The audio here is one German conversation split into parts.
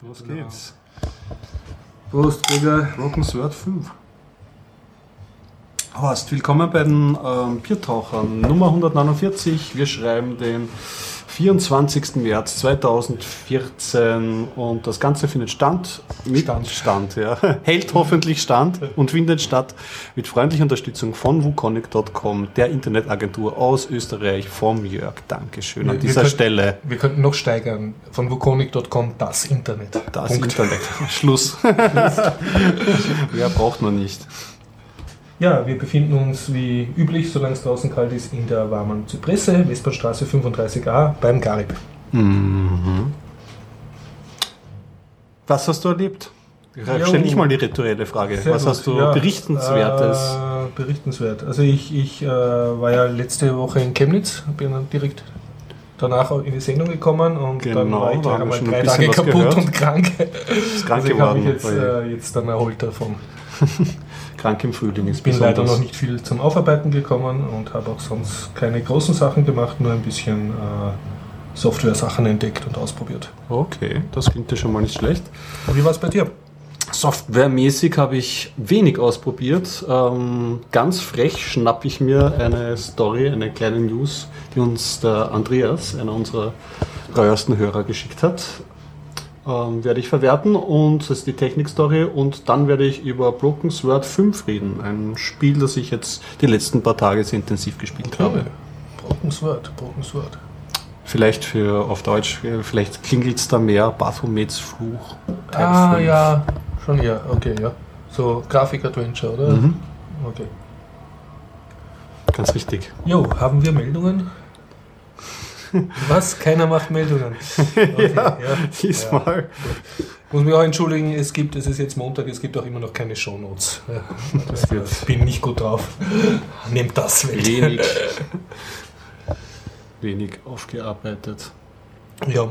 Los geht's. Prost, Gregor. Broken Sword 5. Horst, willkommen bei den ähm, Biertauchern Nummer 149. Wir schreiben den 24. März 2014 und das Ganze findet stand mit Stand. Stand ja. hält hoffentlich Stand und findet statt mit freundlicher Unterstützung von wukonic.com, der Internetagentur aus Österreich vom Jörg. Dankeschön an Wir- wir dieser können- Stelle. Wir könnten noch steigern. Von wukonic.com das Internet. Das Punkt. Internet. Schluss. Mehr braucht man nicht. Ja, wir befinden uns wie üblich, solange es draußen kalt ist, in der warmen Zypresse, Westbahnstraße 35a beim Garib. Mhm. Was hast du erlebt? Jo. Stell ich mal die rituelle Frage. Was gut. hast du Ja, berichtenswertes? Äh, berichtenswert. Also ich, ich äh, war ja letzte Woche in Chemnitz, bin dann direkt danach in die Sendung gekommen und dann Genau, war ich gleich einmal ein drei bisschen Tage kaputt gehört. und krank. ist krank Also ich habe mich jetzt, weil äh, jetzt dann erholt davon. krank im Frühling ist Ich bin besonders. leider noch nicht viel zum Aufarbeiten gekommen und habe auch sonst keine großen Sachen gemacht, nur ein bisschen äh, Software-Sachen entdeckt und ausprobiert. Okay, das klingt ja schon mal nicht schlecht. Und wie war es bei dir? Softwaremäßig habe ich wenig ausprobiert. Ähm, ganz frech schnappe ich mir eine Story, eine kleine News, die uns der Andreas, einer unserer treuesten Hörer, geschickt hat. Ähm, werde ich verwerten und das ist die Technik-Story und dann werde ich über Broken Sword 5 reden. Ein Spiel, das ich jetzt die letzten paar Tage sehr intensiv gespielt habe. Broken Sword, Broken Sword. Vielleicht für auf Deutsch, äh, vielleicht klingelt es da mehr. Baphomets Fluch. Teil Ah, 5. ja, schon ja, okay, ja. So Grafik-Adventure, oder? Mhm. Okay. Ganz richtig. Jo, haben wir Meldungen? Was? Keiner macht Meldungen. Okay, ja, Diesmal. Muss mich auch entschuldigen, es gibt, es ist jetzt Montag, es gibt auch immer noch keine Shownotes. Ja, Das wird ich bin nicht gut drauf. Nehmt das weg. wenig, wenig aufgearbeitet. Ja,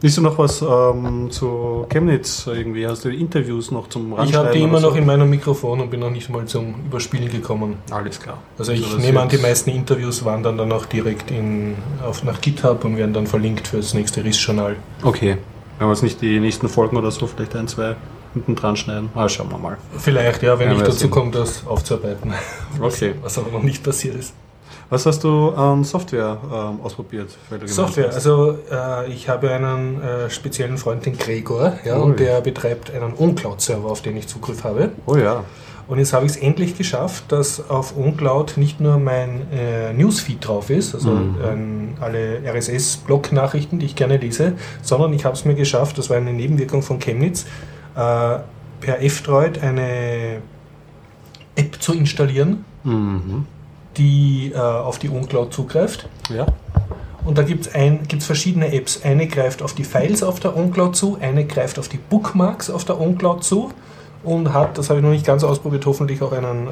Willst du noch was ähm, zu Chemnitz irgendwie? Hast du Interviews noch zum ich habe die immer oder noch in meinem Mikrofon und bin noch nicht mal zum Überspielen gekommen. Alles klar. Also ich das nehme an, die meisten Interviews wandern dann auch direkt in, auf, nach GitHub und werden dann verlinkt für das nächste RIS-Journal. Okay. Wenn wir jetzt nicht die nächsten Folgen oder so, vielleicht ein, zwei hinten dran schneiden. Ah, schauen wir mal. Vielleicht, ja, wenn Ja, ich dazu komme, das aufzuarbeiten. Okay. Was aber noch nicht passiert ist. Was hast du an Software ähm, ausprobiert? Software, also äh, ich habe einen äh, speziellen Freund, den Gregor, ja, Ui. und der betreibt einen OnCloud-Server, auf den ich Zugriff habe. Oh ja. Und jetzt habe ich es endlich geschafft, dass auf OnCloud nicht nur mein äh, Newsfeed drauf ist, also Mhm. ähm, alle RSS-Blog-Nachrichten, die ich gerne lese, sondern ich habe es mir geschafft, das war eine Nebenwirkung von Chemnitz, äh, per F-Droid eine App zu installieren, Mhm. Die äh, auf die OnCloud zugreift. Ja. Und da gibt es verschiedene Apps. Eine greift auf die Files auf der OnCloud zu, eine greift auf die Bookmarks auf der OnCloud zu und hat, das habe ich noch nicht ganz ausprobiert, hoffentlich auch einen äh,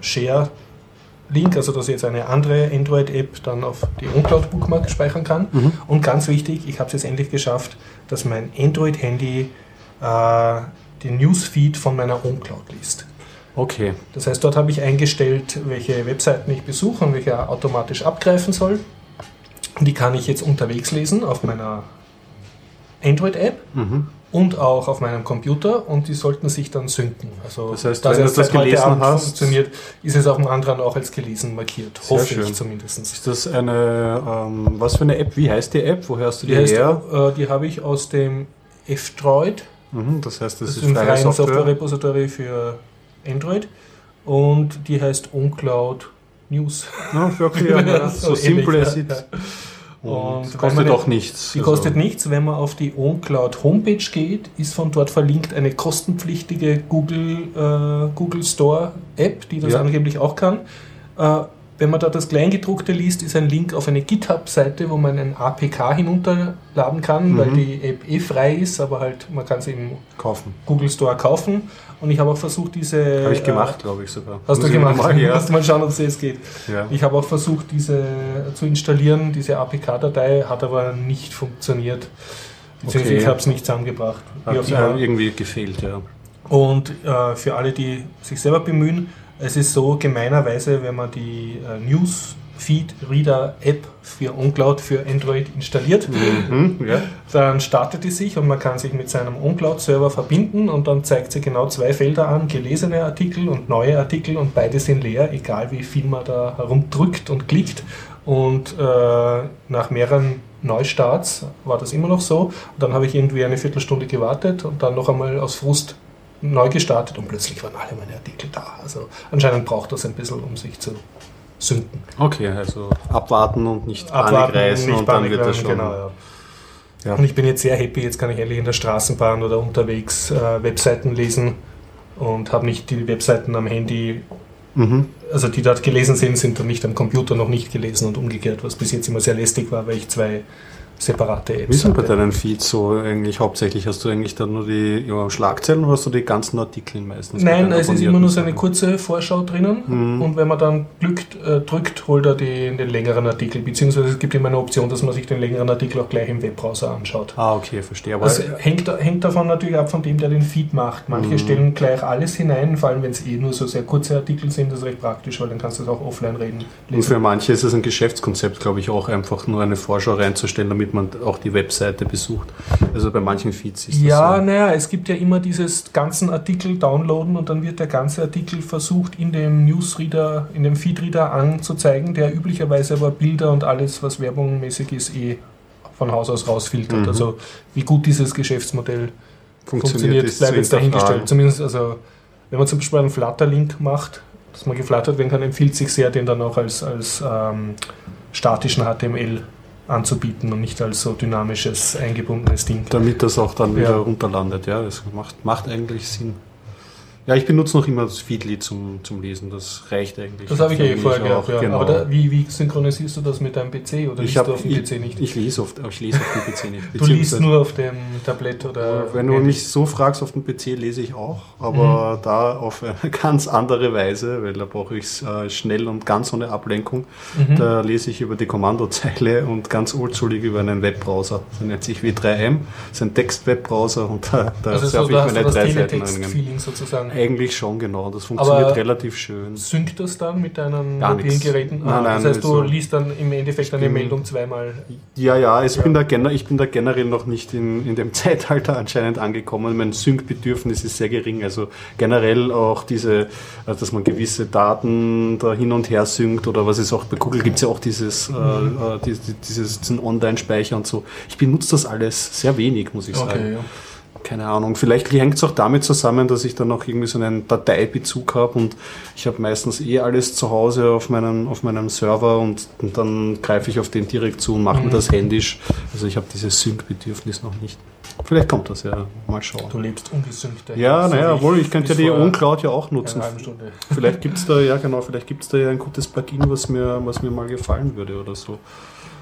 Share-Link, also dass ich jetzt eine andere Android-App dann auf die OnCloud-Bookmark speichern kann. Mhm. Und ganz wichtig, ich habe es jetzt endlich geschafft, dass mein Android-Handy äh, den Newsfeed von meiner OnCloud liest. Okay. Das heißt, dort habe ich eingestellt, welche Webseiten ich besuche und welche er automatisch abgreifen soll. Die kann ich jetzt unterwegs lesen auf meiner Android-App Mhm. und auch auf meinem Computer und die sollten sich dann synken. Also, Das heißt, da es wenn du das gelesen Abend hast- funktioniert, ist es auf dem anderen auch als gelesen markiert. Sehr Hoffe schön. ich zumindest. Ist das eine, ähm, was für eine App? Wie heißt die App? Wo hörst du die, Die, heißt, her? äh, die habe ich aus dem F-Droid, Mhm, das heißt, das, das ist ist ein freie freien Software. Software-Repository für Android und die heißt OnCloud News. Ja, für okay, ja, so simpel ja, es ist. ja. Und, kostet auch nichts. Die Also, kostet nichts. Wenn man auf die OnCloud Homepage geht, ist von dort verlinkt eine kostenpflichtige Google, äh, Google Store App, die das Ja. angeblich auch kann. Äh, wenn man da das Kleingedruckte liest, ist ein Link auf eine GitHub-Seite, wo man ein APK hinunterladen kann, Mhm. weil die App eh frei ist, aber halt man kann sie im kaufen. Google Store kaufen. Und ich habe auch versucht, diese. Habe ich äh, gemacht, glaube ich sogar. Hast Muss du gemacht? Mal, ja. Musst mal schauen, ob es jetzt geht. ja. Ich habe auch versucht, diese zu installieren, diese APK-Datei, hat aber nicht funktioniert. Beziehungsweise Okay. ich habe es nicht zusammengebracht. Hat äh, irgendwie gefehlt, ja. Und äh, für alle, die sich selber bemühen, es ist so gemeinerweise, wenn man die äh, News Feed-Reader-App für OnCloud für Android installiert. Mhm, ja. Dann startet die sich und man kann sich mit seinem OnCloud-Server verbinden und dann zeigt sie genau zwei Felder an, gelesene Artikel und neue Artikel und beide sind leer, egal wie viel man da herumdrückt und klickt. Und äh, nach mehreren Neustarts war das immer noch so. Und dann habe ich irgendwie eine Viertelstunde gewartet und dann noch einmal aus Frust neu gestartet und plötzlich waren alle meine Artikel da. Also anscheinend braucht das ein bisschen, um sich zu synken. Okay, also abwarten und nicht Abwarten, reißen nicht und dann wird das schon. Genau, ja. Ja. Und ich bin jetzt sehr happy, jetzt kann ich endlich in der Straßenbahn oder unterwegs äh, Webseiten lesen und habe nicht die Webseiten am Handy, Mhm. also die dort gelesen sind, sind dann nicht am Computer noch nicht gelesen und umgekehrt, was bis jetzt immer sehr lästig war, weil ich zwei separate Apps Wie sind bei deinen Feeds so eigentlich hauptsächlich? Hast du eigentlich dann nur die ja, Schlagzeilen oder hast du die ganzen Artikel meistens? Nein, es ist immer nur so eine kurze Vorschau drinnen Mhm. und wenn man dann glückt, äh, drückt, holt er die, den längeren Artikel, beziehungsweise es gibt immer eine Option, dass man sich den längeren Artikel auch gleich im Webbrowser anschaut. Ah, okay, verstehe. Aber Das hängt, hängt davon natürlich ab, von dem, der den Feed macht. Manche Mhm. stellen gleich alles hinein, vor allem wenn es eh nur so sehr kurze Artikel sind, das ist recht praktisch, weil dann kannst du es auch offline reden. und für manche ist es ein Geschäftskonzept, glaube ich, auch einfach nur eine Vorschau reinzustellen, damit man auch die Webseite besucht. Also bei manchen Feeds ist Ja, das so. naja, es gibt ja immer dieses ganzen Artikel downloaden und dann wird der ganze Artikel versucht in dem Newsreader, in dem Feedreader anzuzeigen, der üblicherweise aber Bilder und alles, was werbungmäßig ist, eh von Haus aus rausfiltert. Mhm. Also wie gut dieses Geschäftsmodell funktioniert, ist bleibt jetzt dahingestellt. Zumindest, also, wenn man zum Beispiel einen Flutter-Link macht, dass man geflattert werden kann, empfiehlt sich sehr, den dann auch als, als ähm, statischen HTML anzubieten und nicht als so dynamisches, eingebundenes Ding. Damit das auch dann wieder Ja. runterlandet. Ja, das macht, macht eigentlich Sinn. Ja, ich benutze noch immer das Feedly zum, zum Lesen. Das reicht eigentlich. Das habe ich eh mich vorher auch, gehabt, ja. genau. Aber da, wie, wie synchronisierst du das mit deinem PC oder ich liest hab, du auf dem ich, PC nicht? Ich lese oft, ich lese auf dem PC nicht. du liest nur auf dem Tablet oder. Wenn du Handy. mich so fragst, auf dem PC lese ich auch, aber da auf eine ganz andere Weise, weil da brauche ich es äh, schnell und ganz ohne Ablenkung. Mhm. Da lese ich über die Kommandozeile und ganz oldschoolig über einen Webbrowser. Der nennt sich W3M, ist ein Text-Webbrowser und da, da also so, surfe da hast du das Seiten. Teletext-Feeling sozusagen. Eigentlich schon, genau. Das funktioniert Aber- relativ schön. Synkt das dann mit deinen Gar mobilen. Geräten? Nein, nein, das heißt, du also- liest dann im Endeffekt eine bin- Meldung zweimal. Ja, ja, es Ja. Bin da ich bin da generell noch nicht in, in dem Zeitalter anscheinend angekommen. Mein Sync-Bedürfnis ist sehr gering. Also generell auch diese, also dass man gewisse Daten da hin und her synkt oder was ist auch bei Google gibt es ja auch dieses, Mhm. äh, äh, dieses, diesen Online-Speicher und so. Ich benutze das alles sehr wenig, muss ich sagen. Okay, ja. Keine Ahnung. Vielleicht hängt es auch damit zusammen, dass ich dann noch irgendwie so einen Dateibezug habe und ich habe meistens eh alles zu Hause auf meinem, auf meinem Server und, und dann greife ich auf den direkt zu und mache mir Mhm. das händisch. Also ich habe dieses Sync-Bedürfnis noch nicht. Vielleicht kommt das ja. Mal schauen. Du lebst ungesünkt. Ja, naja, obwohl ich könnte ja die vor OnCloud ja auch nutzen. Vielleicht gibt es da, ja genau, vielleicht gibt es da ja ein gutes Plugin, was mir, was mir mal gefallen würde oder so.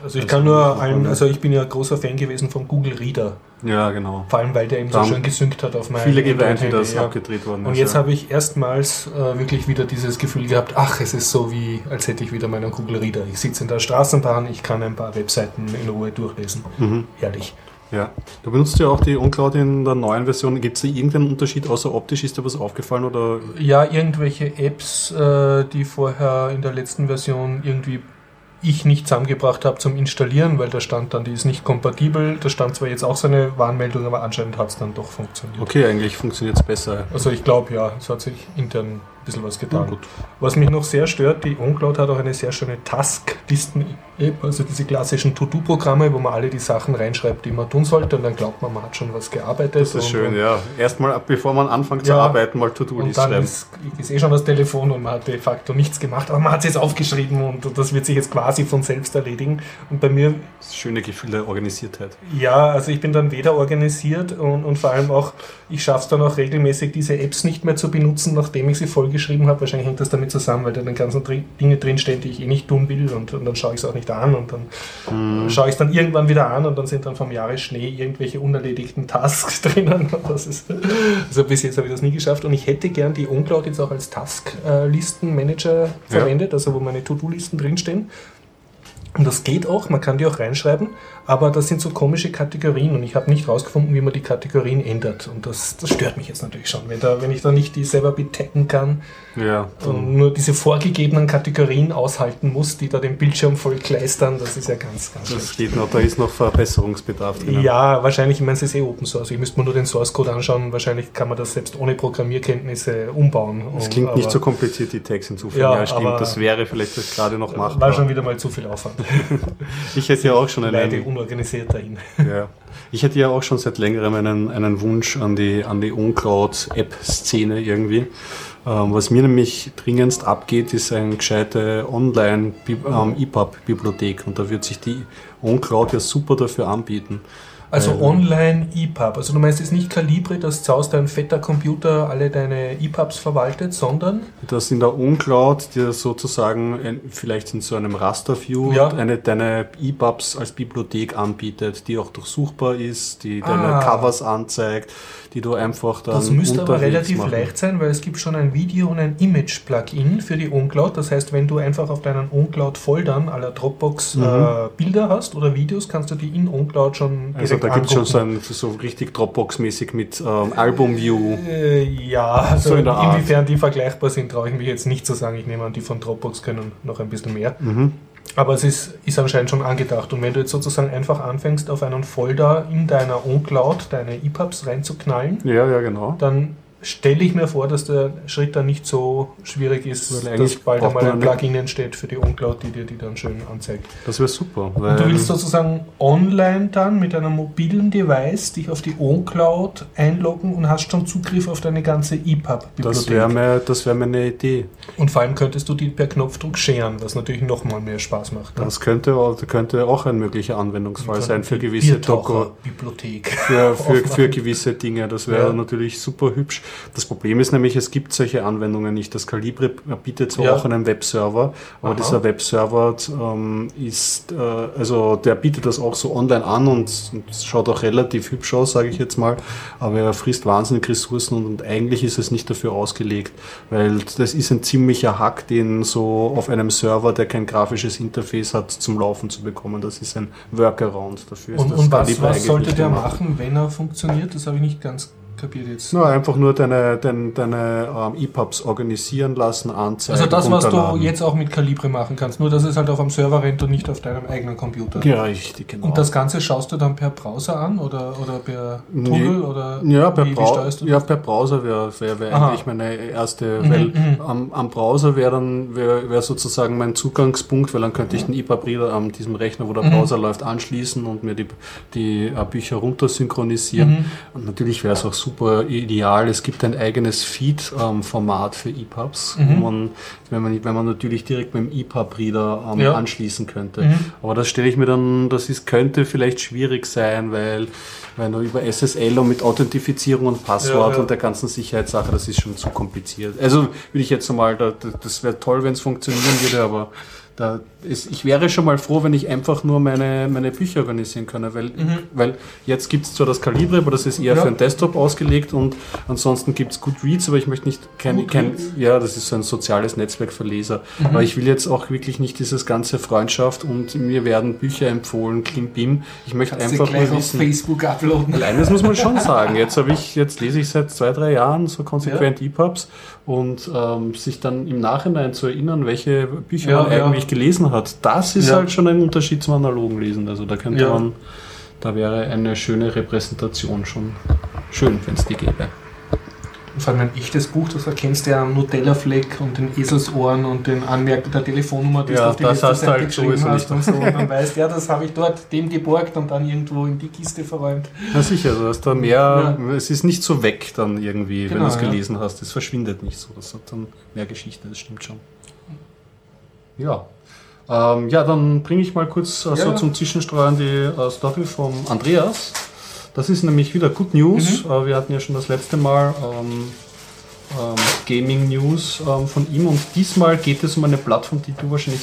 Also ich kann nur allen, also ich bin ja großer Fan gewesen vom Google Reader. Ja, genau. Vor allem, weil der eben so schön gesynkt hat auf meinem Viele geweint, wie das ja. abgedreht worden Und ist. jetzt ja. habe ich erstmals äh, wirklich wieder dieses Gefühl gehabt, ach, es ist so wie, als hätte ich wieder meinen Google Reader. Ich sitze in der Straßenbahn, ich kann ein paar Webseiten in Ruhe durchlesen. Mhm. Herrlich. Ja, du benutzt ja auch die OnCloud in der neuen Version. Gibt es da irgendeinen Unterschied außer optisch? Ist dir was aufgefallen oder? Ja, irgendwelche Apps, äh, die vorher in der letzten Version irgendwie ich nicht zusammengebracht habe zum Installieren, weil da stand dann, die ist nicht kompatibel. Da stand zwar jetzt auch so eine Warnmeldung, aber anscheinend hat es dann doch funktioniert. Okay, eigentlich funktioniert es besser. Also ich glaube ja, es hat sich intern bisschen was Ja, getan. gut. Was mich noch sehr stört, die OnCloud hat auch eine sehr schöne Task-Listen-App, also diese klassischen To-Do-Programme, wo man alle die Sachen reinschreibt, die man tun sollte und dann glaubt man, man hat schon was gearbeitet. Das ist schön, ja. Erstmal, bevor man anfängt zu Ja. arbeiten, mal To-Do-List schreiben. ist, ist eh schon das Telefon und man hat de facto nichts gemacht, aber man hat es jetzt aufgeschrieben und das wird sich jetzt quasi von selbst erledigen. Und bei mir Das schöne Gefühl der Organisiertheit. Ja, also ich bin dann weder organisiert und, und vor allem auch, ich schaffe es dann auch regelmäßig, diese Apps nicht mehr zu benutzen, nachdem ich sie vollgeschrieben habe. Wahrscheinlich hängt das damit zusammen, weil da dann ganzen Dri- Dinge drinstehen, die ich eh nicht tun will und, und dann schaue ich es auch nicht an und dann schaue ich es dann irgendwann wieder an und dann sind dann vom Jahresschnee irgendwelche unerledigten Tasks drinnen. Das ist, also bis jetzt habe ich das nie geschafft und ich hätte gern die OnCloud jetzt auch als Task-Listen-Manager Ja. verwendet, also wo meine To-Do-Listen drinstehen. Und das geht auch, man kann die auch reinschreiben, aber das sind so komische Kategorien und ich habe nicht rausgefunden, wie man die Kategorien ändert. Und das, das stört mich jetzt natürlich schon, wenn, da, wenn ich da nicht die selber betecken kann Ja, und nur diese vorgegebenen Kategorien aushalten muss, die da den Bildschirm voll kleistern, das ist ja ganz, ganz das schlecht. geht noch, da ist noch Verbesserungsbedarf drin. Ja, wahrscheinlich, ich meine, es ist eh Open Source. Ich müsste mir nur den Source Code anschauen. Wahrscheinlich kann man das selbst ohne Programmierkenntnisse umbauen. Es Und- klingt nicht aber so kompliziert, die Tags hinzufügen. Ja, Ja, stimmt. Das wäre vielleicht das gerade noch War schon machbar. wieder mal zu viel Aufwand. Ich hätte ja auch schon einen, unorganisiert dahin. ja. Ich hätte ja auch schon seit längerem einen, einen Wunsch an die, an die OnCloud-App-Szene irgendwie. Ähm, was mir nämlich dringendst abgeht, ist eine gescheite Online-EPUB-Bibliothek und da wird sich die OnCloud ja super dafür anbieten. Also Ähm, online EPUB. Also du meinst jetzt nicht Calibre, dass zu Hause dein fetter Computer alle deine EPUBs verwaltet, sondern dass in der OnCloud dir sozusagen ein, vielleicht in so einem Raster-View Ja. eine, deine EPUBs als Bibliothek anbietet, die auch durchsuchbar ist, die deine Ah. Covers anzeigt, die du einfach dann das müsste aber relativ machen. leicht sein, weil es gibt schon ein Video- und ein Image-Plugin für die OnCloud. Das heißt, wenn du einfach auf deinen OnCloud-Foldern aller Dropbox Mhm. äh, Bilder hast oder Videos, kannst du die in OnCloud schon Also da gibt es schon so, ein, so richtig Dropbox-mäßig mit ähm, Album-View. Äh, ja, also So in inwiefern die vergleichbar sind, traue ich mich jetzt nicht zu sagen. Ich nehme an, die von Dropbox können noch ein bisschen mehr. Mhm. Aber es ist, ist anscheinend schon angedacht. Und wenn du jetzt sozusagen einfach anfängst, auf einen Folder in deiner OnCloud deine EPUBs reinzuknallen, Ja, ja, genau. dann stelle ich mir vor, dass der Schritt dann nicht so schwierig ist, Weil dass eigentlich bald einmal ein Plugin entsteht für die OnCloud, die dir die dann schön anzeigt. Das wäre super. Und du willst sozusagen online dann mit einem mobilen Device dich auf die OnCloud einloggen und hast schon Zugriff auf deine ganze das wäre EPUB-Bibliothek. mir, das wär meine Idee. Und vor allem könntest du die per Knopfdruck scheren, was natürlich nochmal mehr Spaß macht. ne? Das könnte, auch- könnte auch ein möglicher Anwendungsfall sein für gewisse Doku. Bibliothek. für, für, für gewisse Dinge. Das wäre Ja. natürlich super hübsch. Das Problem ist nämlich, es gibt solche Anwendungen nicht. Das Calibre bietet zwar Ja. auch einen Webserver, aber Aha. dieser Webserver ähm, ist, äh, also der bietet das auch so online an und es schaut auch relativ hübsch aus, sage ich jetzt mal, aber er frisst wahnsinnig Ressourcen und, und eigentlich ist es nicht dafür ausgelegt, weil das ist ein ziemlicher Hack, den so auf einem Server, der kein grafisches Interface hat, zum Laufen zu bekommen. Das ist ein Workaround dafür. Und, und was, was sollte der machen, wenn er funktioniert? Das habe ich nicht ganz kapiert jetzt. Na, einfach nur deine, deine, deine ähm, EPUBs organisieren lassen, anzeigen. Also das, was du jetzt auch mit Calibre machen kannst, nur dass es halt auf am Server rennt und nicht auf deinem eigenen Computer. Ja, richtig, genau. Und das Ganze schaust du dann per Browser an oder, oder per Nee. Tunnel oder ja, per, wie, Brau steuerst du ja, per Browser wäre wär, wär eigentlich meine erste, Mhm, weil mhm. am, am Browser wäre dann wär, wär sozusagen mein Zugangspunkt, weil dann könnte ich den EPUB-Reader an diesem Rechner, wo der Mhm. Browser läuft, anschließen und mir die, die äh, Bücher runtersynchronisieren. Mhm. Und natürlich wäre es auch super ideal. Es gibt ein eigenes Feed-Format für EPUBs, Mhm. wo man, wenn man, wenn man natürlich direkt mit dem EPUB-Reader ähm, Ja. anschließen könnte. Mhm. Aber das stelle ich mir dann, das ist, könnte vielleicht schwierig sein, weil, weil nur über SSL und mit Authentifizierung und Passwort Ja, ja. und der ganzen Sicherheitssache, das ist schon zu kompliziert. Also würde ich jetzt mal, da, da- das wäre toll, wenn es funktionieren würde, aber da ist, ich wäre schon mal froh, wenn ich einfach nur meine, meine Bücher organisieren könne, weil, weil jetzt gibt es zwar das Kalibre, aber das ist eher Mhm. Ja. für einen Desktop ausgelegt und ansonsten gibt es Goodreads, aber ich möchte nicht kein, kein, ja, das ist so ein soziales Netzwerk für Leser. Mhm. Aber ich will jetzt auch wirklich nicht dieses ganze Freundschaft und mir werden Bücher empfohlen, Klimbim. Ich möchte Kannst einfach gleich nur auf wissen. Facebook uploaden. Weil eines muss man schon sagen. Jetzt habe ich, jetzt lese ich seit zwei, drei Jahren so konsequent EPUBs und ähm, sich dann im Nachhinein zu erinnern, welche Bücher Ja, man ja. Eigentlich gelesen hat, das ist Ja. halt schon ein Unterschied zum analogen Lesen. Also da könnte Ja. man, da wäre eine schöne Repräsentation schon schön, wenn es die gäbe. Vor allem ein echtes Buch, das erkennst du ja am Nutella-Fleck und den Eselsohren und den Anmerkungen der Telefonnummer, die Ja, du auf die das letzte hast du Seite halt geschrieben sowieso hast und so. Und dann weißt du, ja, das habe ich dort dem geborgt und dann irgendwo in die Kiste verräumt. Na sicher, du hast da mehr, es ist nicht so weg dann irgendwie, wenn Genau, du es ja. gelesen hast. Es verschwindet nicht so. Das hat dann mehr Geschichte, das stimmt schon. Ja. Ähm, ja, dann bringe ich mal kurz äh, so Ja. zum Zwischenstreuen die äh, Story vom Andreas. Das ist nämlich wieder Good News. Mhm. Äh, wir hatten ja schon das letzte Mal ähm, ähm, Gaming News ähm, von ihm und diesmal geht es um eine Plattform, die du wahrscheinlich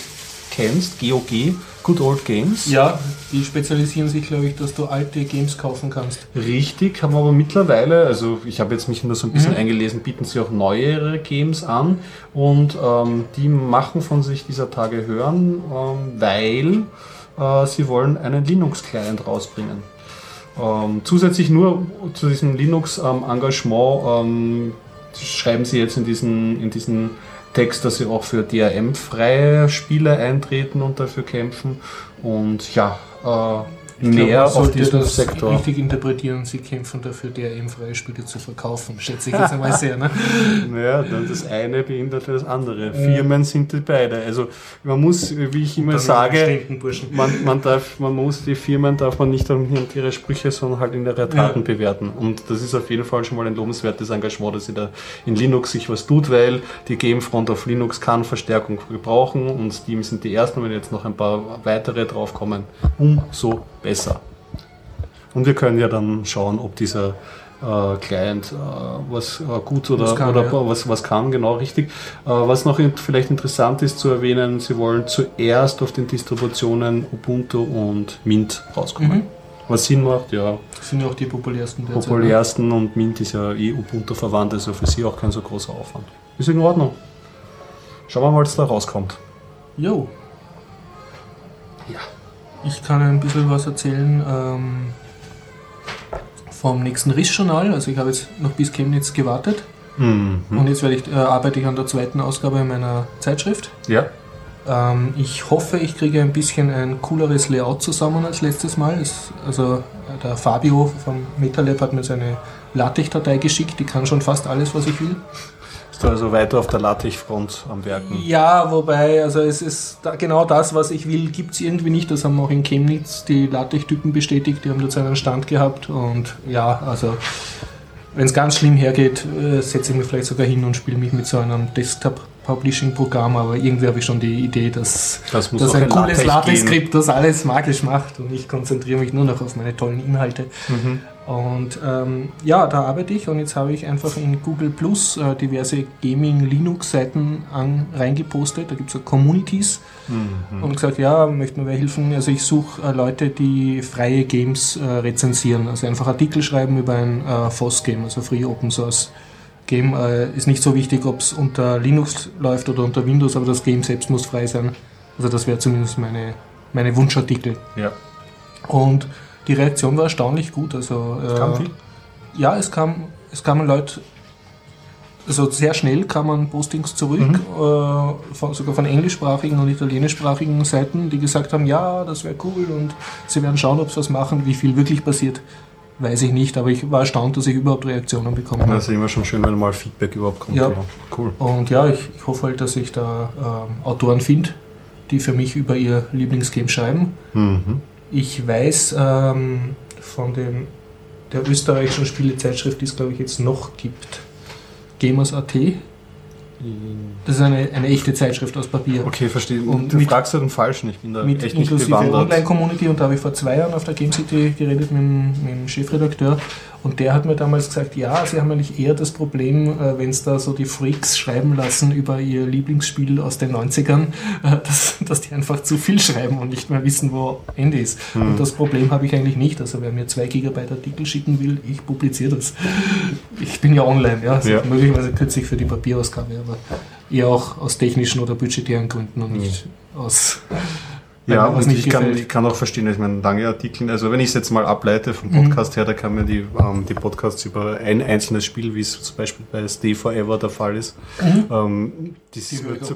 kennst, GOG, Good Old Games. Ja, die spezialisieren sich, glaube ich, dass du alte Games kaufen kannst. Richtig, haben aber mittlerweile, also ich habe jetzt mich nur so ein bisschen Mhm. eingelesen, bieten sie auch neuere Games an und ähm, die machen von sich dieser Tage hören, ähm, weil äh, sie wollen einen Linux-Client rausbringen. Ähm, zusätzlich nur zu diesem Linux-Engagement ähm, schreiben sie jetzt in diesen, in diesen Text, dass sie auch für DRM-freie Spiele eintreten und dafür kämpfen. Und ja, äh, mehr glaube, auf diesem das Sektor. richtig interpretieren, sie kämpfen dafür, DRM-freie Spiele zu verkaufen. Schätze ich jetzt einmal sehr. Ne? Naja, dann das eine behindert das andere. Firmen sind die beide. Also man muss, wie ich immer sage, man, man, darf, man muss die Firmen darf man nicht anhand ihrer Sprüche, sondern halt in ihre Taten Ja. bewerten. Und das ist auf jeden Fall schon mal ein lobenswertes Engagement, dass sie da in Linux sich was tut, weil die Gamefront auf Linux kann Verstärkung gebrauchen und Steam sind die ersten, wenn jetzt noch ein paar weitere draufkommen, umso besser. Und wir können ja dann schauen, ob dieser äh, Client äh, was äh, gut oder, Was kann, oder ja. was, was kann, genau richtig. Äh, was noch in, vielleicht interessant ist zu erwähnen, sie wollen zuerst auf den Distributionen Ubuntu und Mint rauskommen. Mhm. Was Sinn macht, ja, Das sind ja auch die populärsten derzeit. ne? populärsten und Mint ist ja eh Ubuntu verwandt, also für sie auch kein so großer Aufwand. Ist in Ordnung. Schauen wir mal, was da rauskommt. Jo. Ich kann ein bisschen was erzählen ähm, vom nächsten RIS-Journal. Also ich habe jetzt noch bis Chemnitz gewartet Mhm. und jetzt ich, äh, arbeite ich an der zweiten Ausgabe meiner Zeitschrift. Ja. Ähm, ich hoffe, ich kriege ein bisschen ein cooleres Layout zusammen als letztes Mal. Es, also äh, der Fabio vom MetaLab hat mir seine LaTeX-Datei geschickt, die kann schon fast alles, was ich will. Bist also weiter auf der LaTeX-Front am Werken? Ja, wobei, also es ist da, genau das, was ich will, gibt es irgendwie nicht. Das haben auch in Chemnitz die LaTeX-Typen bestätigt, die haben dort seinen Stand gehabt und ja, also wenn es ganz schlimm hergeht, äh, setze ich mich vielleicht sogar hin und spiele mich mit so einem Desktop-Publishing-Programm, aber irgendwie habe ich schon die Idee, dass Das muss das auch ein in cooles LaTeX LaTeX-Skript das alles magisch macht und ich konzentriere mich nur noch auf meine tollen Inhalte. Mhm. Und ähm, ja, da arbeite ich und jetzt habe ich einfach in Google Plus äh, diverse Gaming-Linux-Seiten reingepostet. Da gibt es so Communities Mhm. und gesagt, ja, möchten wir helfen. Also ich suche äh, Leute, die freie Games äh, rezensieren. Also einfach Artikel schreiben über ein äh, FOSS-Game, also Free Open Source Game. Äh, ist nicht so wichtig, ob es unter Linux läuft oder unter Windows, aber das Game selbst muss frei sein. Also das wäre zumindest meine, meine Wunschartikel. Ja. Und die Reaktion war erstaunlich gut. Also, äh, Kam viel? Ja, es, kam, es kamen Leute, also sehr schnell kamen Postings zurück, Mhm. äh, von, sogar von englischsprachigen und italienischsprachigen Seiten, die gesagt haben, ja, das wäre cool und sie werden schauen, ob sie was machen. Wie viel wirklich passiert, weiß ich nicht, aber ich war erstaunt, dass ich überhaupt Reaktionen bekommen habe. Das ist immer schon schön, wenn mal Feedback überhaupt kommt. Ja. Cool. Und ja, ich, ich hoffe halt, dass ich da ähm, Autoren finde, die für mich über ihr Lieblingsgame schreiben. Mhm. Ich weiß ähm, von dem, der österreichischen Spielezeitschrift, die es glaube ich jetzt noch gibt, Gamers.at. Das ist eine, eine echte Zeitschrift aus Papier. Okay, verstehe. Und du mit- fragst halt den Falschen. Ich bin da Mit echt nicht inklusive bewandert. Online-Community und da habe ich vor zwei Jahren auf der Game City geredet mit, mit dem Chefredakteur und der hat mir damals gesagt, ja, sie haben eigentlich eher das Problem, äh, wenn es da so die Freaks schreiben lassen über ihr Lieblingsspiel aus den 90ern, äh, dass, dass die einfach zu viel schreiben und nicht mehr wissen, wo Ende ist. Hm. Und das Problem habe ich eigentlich nicht. Also wer mir zwei Gigabyte Artikel schicken will, ich publiziere das. Ich bin ja online, ja. Also Ja. Möglicherweise kürzlich für die Papierausgabe, aber eher auch aus technischen oder budgetären Gründen und nicht aus Ja, was und nicht ich kann, ich kann auch verstehen, ich meine, lange Artikel, also wenn ich es jetzt mal ableite vom Mhm. Podcast her, da kann man die, ähm, die Podcasts über ein einzelnes Spiel, wie es zum Beispiel bei Stay Forever der Fall ist, ähm, die, sind mir zu, zu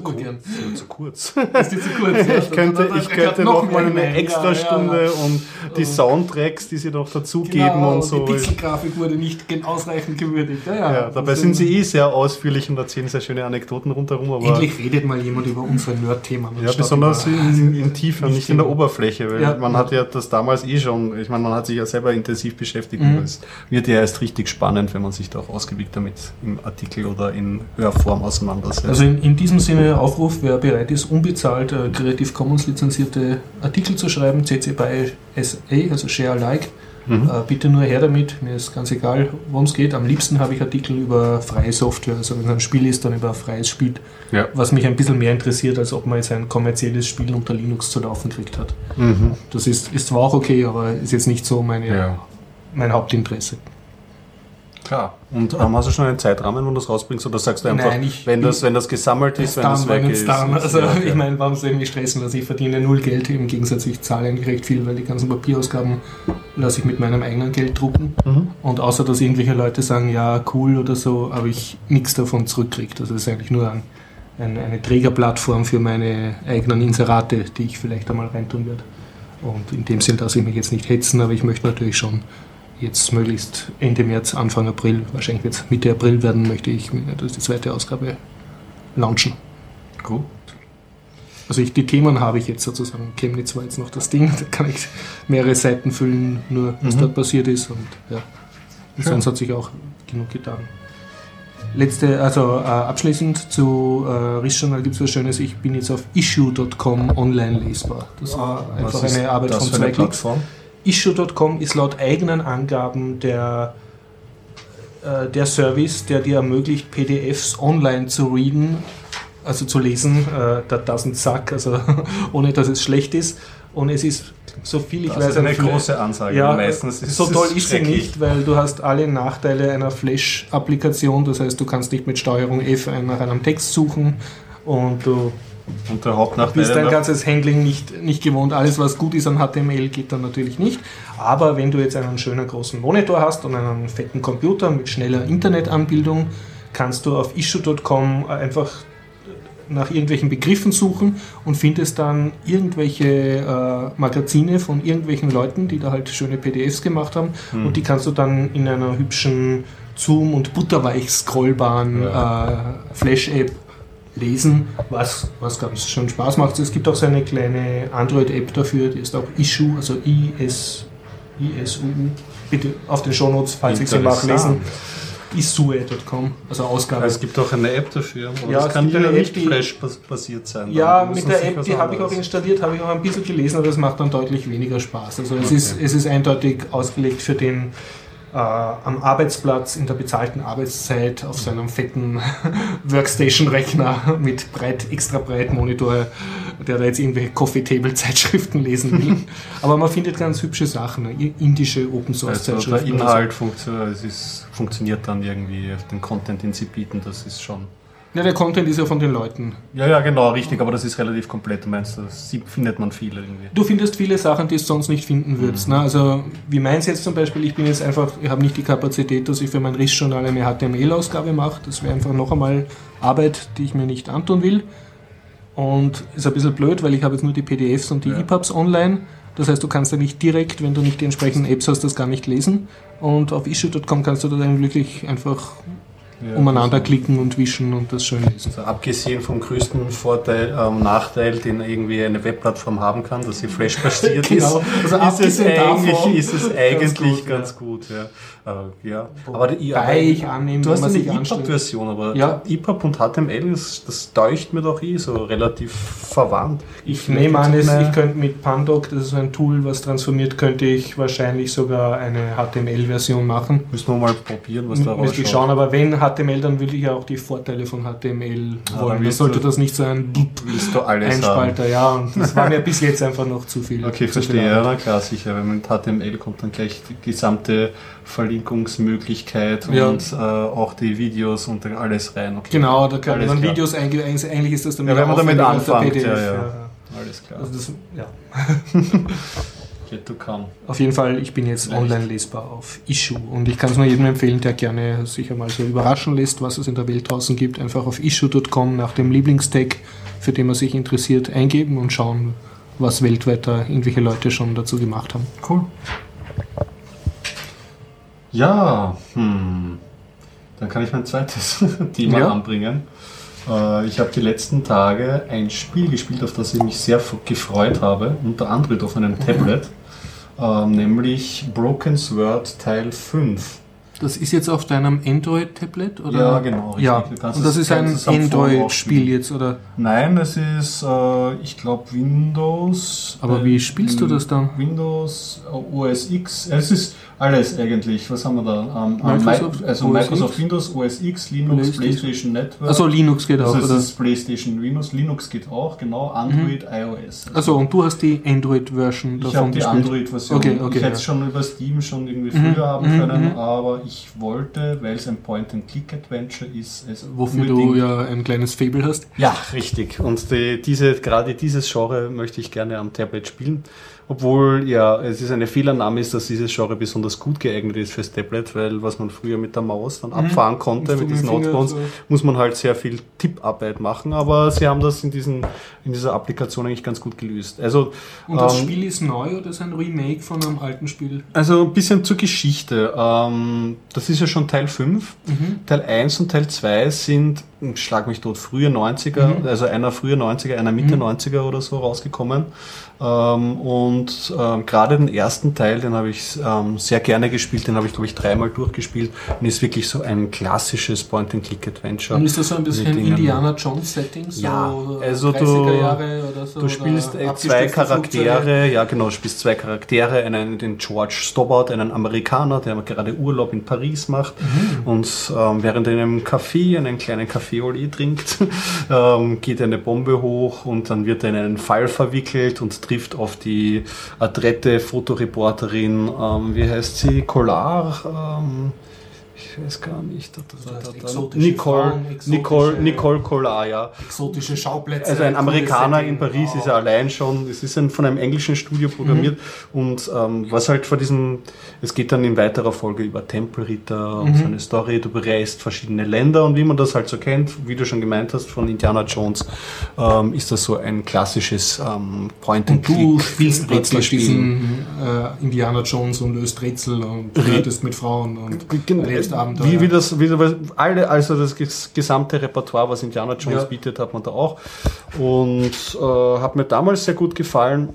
kurz. Ist die zu kurz? ich könnte, ich könnte noch mal eine extra Stunde und die. Soundtracks, die sie noch dazugeben genau, und so. Die Pixelgrafik wurde nicht ausreichend gewürdigt. Ja, ja. Ja, dabei Das sind sie eh sehr ausführlich und erzählen sehr schöne Anekdoten rundherum, aber Endlich redet mal jemand über unsere Nerd-Themen. Ja, besonders über- in, in Tiefe, Nicht nicht in der. Oberfläche, weil Ja. man hat ja das damals eh schon, ich meine, man hat sich ja selber intensiv beschäftigt Mhm. und es wird ja erst richtig spannend, wenn man sich da auch ausgiebig damit im Artikel oder in Hörform auseinandersetzt. Also in, in diesem Sinne Aufruf, wer bereit ist, unbezahlt äh, Creative Commons lizenzierte Artikel zu schreiben, CC BY SA, also Share Alike, Mhm. äh, bitte nur her damit. Mir ist ganz egal, worum es geht. Am liebsten habe ich Artikel über freie Software, also wenn es ein Spiel ist, dann über freies Spiel, ja. was mich ein bisschen mehr interessiert, als ob man jetzt ein kommerzielles Spiel unter Linux zu laufen kriegt hat. Mhm. Das ist, ist zwar auch okay, aber ist jetzt nicht so meine, ja. mein Hauptinteresse. Klar. Und ähm, hast du schon einen Zeitrahmen, wann du das rausbringst? Oder sagst du einfach, Nein, ich- wenn, das, wenn das gesammelt ist, wenn dann, das weg wenn ist? es dann. Also, Ja, okay. ich meine, warum soll ich mich stressen lassen? Ich verdiene null Geld. Im Gegensatz, ich zahle eigentlich recht viel, weil die ganzen Papierausgaben lasse ich mit meinem eigenen Geld drucken. Mhm. Und außer, dass irgendwelche Leute sagen, ja, cool oder so, habe ich nichts davon zurückkriegt. Also, es ist eigentlich nur ein, ein, eine Trägerplattform für meine eigenen Inserate, die ich vielleicht einmal reintun werde. Und in dem Sinn lasse ich mich jetzt nicht hetzen, aber ich möchte natürlich schon jetzt möglichst Ende März, Anfang April, wahrscheinlich wird es Mitte April werden, möchte ich das die zweite Ausgabe launchen. Gut. Also ich, die Themen habe ich jetzt sozusagen. Chemnitz war jetzt noch das Ding, da kann ich mehrere Seiten füllen, nur was Mhm. dort passiert ist und ja. Und sonst hat sich auch genug getan. Letzte, also äh, abschließend zu äh, Riss-Journal gibt es was Schönes. Ich bin jetzt auf issue.com online lesbar. Das war einfach eine Arbeit von zwei Klicks. Plattform? Issue.com ist laut eigenen Angaben der, äh, der Service, der dir ermöglicht, PDFs online zu readen, also zu lesen. Äh, that doesn't suck, also ohne dass es schlecht ist. Und es ist, so viel ich Das weiß, ist eine große Ansage. ja, Meistens ist so toll ist sie nicht, weil du hast alle Nachteile einer Flash-Applikation. Das heißt, du kannst nicht mit Steuerung F nach einem Text suchen und du Und der Hauptnachteil bist dein ganzes Handling nicht, nicht gewohnt. Alles, was gut ist an HTML, geht dann natürlich nicht. Aber wenn du jetzt einen schönen großen Monitor hast und einen fetten Computer mit schneller Internetanbildung, kannst du auf issue.com einfach nach irgendwelchen Begriffen suchen und findest dann irgendwelche äh, Magazine von irgendwelchen Leuten, die da halt schöne PDFs gemacht haben Hm. und die kannst du dann in einer hübschen Zoom- und butterweich scrollbaren Ja. äh, Flash-App lesen, was, was ganz schön Spaß macht. Es gibt auch so eine kleine Android-App dafür, die ist auch Issue, also IS, ISUU. Bitte auf den Shownotes, falls ich sie nachlesen. Isue.com, also Ausgabe. Es gibt auch eine App dafür. Aber Ja, das es kann ja nicht Flash-basiert sein. Ja, mit der App, die habe ich auch installiert, habe ich auch ein bisschen gelesen, aber das macht dann deutlich weniger Spaß. Also es, Okay. ist, es ist eindeutig ausgelegt für den äh, am Arbeitsplatz in der bezahlten Arbeitszeit auf seinem fetten Workstation-Rechner mit breit, extra breit Monitor, der da jetzt irgendwelche Coffee-Table-Zeitschriften lesen will. aber man findet ganz hübsche Sachen, ne? indische Also der Open-Source-Zeitschriften. oder so. Inhalt funktio- es ist, funktioniert dann irgendwie, den Content, den sie bieten, das ist schon. Ja, der Content ist ja von den Leuten. Ja, ja, genau, richtig, aber das ist relativ komplett. Du meinst, das sieht- findet man viel irgendwie. Du findest viele Sachen, die du sonst nicht finden würdest. Ne? Also wie meins jetzt zum Beispiel, ich bin jetzt einfach, ich habe nicht die Kapazität, dass ich für mein Riss-Journal eine HTML-Ausgabe mache. Das wäre einfach noch einmal Arbeit, die ich mir nicht antun will. Und ist ein bisschen blöd, weil ich habe jetzt nur die PDFs und die Ja. EPUBs online. Das heißt, du kannst ja nicht direkt, wenn du nicht die entsprechenden Apps hast, das gar nicht lesen. Und auf issue.com kannst du dann wirklich einfach Ja, umeinander klicken und wischen und das schön lesen. Also abgesehen vom größten Vorteil, ähm, Nachteil, den irgendwie eine Webplattform haben kann, dass sie Flash-basiert Genau. ist, Also ist, es davon, ist es eigentlich gut, ganz ja. gut. Ja. Äh, ja. Aber die, Wobei ich annehme, du hast eine. EPUB-Version, aber Ja. EPUB und HTML, das, das täuscht mir doch eh so relativ verwandt. Ich nehme an, es, ich könnte mit Pandoc, das ist ein Tool, was transformiert, könnte ich wahrscheinlich sogar eine HTML-Version machen. Müssen wir mal probieren, was da Müsste ich schauen, aber wenn HTML, dann will ich ja auch die Vorteile von HTML wollen. dann sollte das nicht so ein alles haben? Einspalter, ja, und das war mir bis jetzt einfach noch zu viel. Okay, zu viel verstehe. Ja, Arbeit. na klar, sicher. Wenn man mit HTML kommt, dann gleich die gesamte Verlinkungsmöglichkeit Ja. und äh, auch die Videos und dann alles rein. Okay. Genau, da dann klar. Videos eingehen. Eigentlich ist das dann Ja, wenn man damit anfängt, ja, ja. Alles klar. Also das, ja. Get to come. Auf jeden Fall, ich bin jetzt Leicht. online lesbar auf Issue und ich kann es nur jedem empfehlen, der gerne sich einmal so überraschen lässt, was es in der Welt draußen gibt. Einfach auf issue.com nach dem Lieblingstag, für den man sich interessiert, eingeben und schauen, was weltweit da irgendwelche Leute schon dazu gemacht haben. Cool. Ja, hm. dann kann ich mein zweites Thema Ja. anbringen. Äh, Ich habe die letzten Tage ein Spiel gespielt, auf das ich mich sehr gefreut habe, unter anderem auf einem Tablet, ähm, nämlich Broken Sword Teil 5. Das ist jetzt auf deinem Android-Tablet? oder? Ja, genau, richtig. Ja, und das ist ein Android-Spiel jetzt, oder? Nein, es ist, äh, ich glaube, Windows. Aber äh, wie spielst du das dann? Windows, äh, OS X, es ist alles eigentlich. Was haben wir da? Ähm, ähm, Microsoft Mi- also OS Microsoft X? Windows, OS X, Linux, PlayStation. PlayStation Network. Also Linux geht auch, ist oder? das PlayStation Windows, Linux geht auch, genau, Android, iOS. Also und du hast die Android-Version ich davon habe die? Android-Version. Okay, okay, ich hätte ja. es schon über Steam schon irgendwie Mhm, früher haben mhm, können, mhm. aber ich wollte, weil es ein Point-and-Click-Adventure ist, es Wofür du ja ein kleines Fable hast. Ja, richtig. Und die, diese, gerade dieses Genre möchte ich gerne am Tablet spielen. Obwohl, ja, es ist eine Fehlannahme ist, dass dieses Genre besonders gut geeignet ist fürs Tablet, weil was man früher mit der Maus dann mhm. abfahren konnte, mit diesen Hotspots, so. muss man halt sehr viel Tipparbeit machen, aber sie haben das in, diesen, in dieser Applikation eigentlich ganz gut gelöst. Also, Und das ähm, Spiel ist neu oder ist ein Remake von einem alten Spiel? Also ein bisschen zur Geschichte. Ähm, das ist ja schon Teil 5. Mhm. Teil 1 und Teil 2 sind, schlag mich tot, frühe 90er, mhm. also einer frühe 90er, einer Mitte mhm. 90er oder so rausgekommen. Ähm, und ähm, gerade den ersten Teil, den habe ich ähm, sehr gerne gespielt, den habe ich, glaube ich, dreimal durchgespielt und ist wirklich so ein klassisches Point-and-Click-Adventure. Und ist das so ein bisschen Indiana Jones-Setting? So ja, also du, so, du spielst zwei Charaktere, ja genau, du spielst zwei Charaktere, einen, den George Stobbart, einen Amerikaner, der gerade Urlaub in Paris macht mhm. und ähm, während er in einem Café einen kleinen Café Olé trinkt, ähm, geht eine Bombe hoch und dann wird er in einen Fall verwickelt und trifft auf die adrette Fotoreporterin, ähm, wie heißt sie, Collar, ähm, ich weiß gar nicht. Da, da, da, Nicole, Nicole, Nicole Collar, ja. Exotische Schauplätze. Also ein Amerikaner in Paris wow. ist ja allein schon, es ist ein, von einem englischen Studio programmiert mhm. und ähm, was halt vor diesem, es geht dann in weiterer Folge über Tempelritter und mhm. so eine Story, du bereist verschiedene Länder und wie man das halt so kennt, wie du schon gemeint hast von Indiana Jones, ähm, ist das so ein klassisches ähm, Point-and-Click. Du spielst plötzlich diesen äh, Indiana Jones und löst Rätsel und redest mit Frauen und erlebst Abenteuer. Wie, wie das, wie, alle, also das gesamte Repertoire, was Indiana Jones ja. bietet, hat man da auch. Und äh, hat mir damals sehr gut gefallen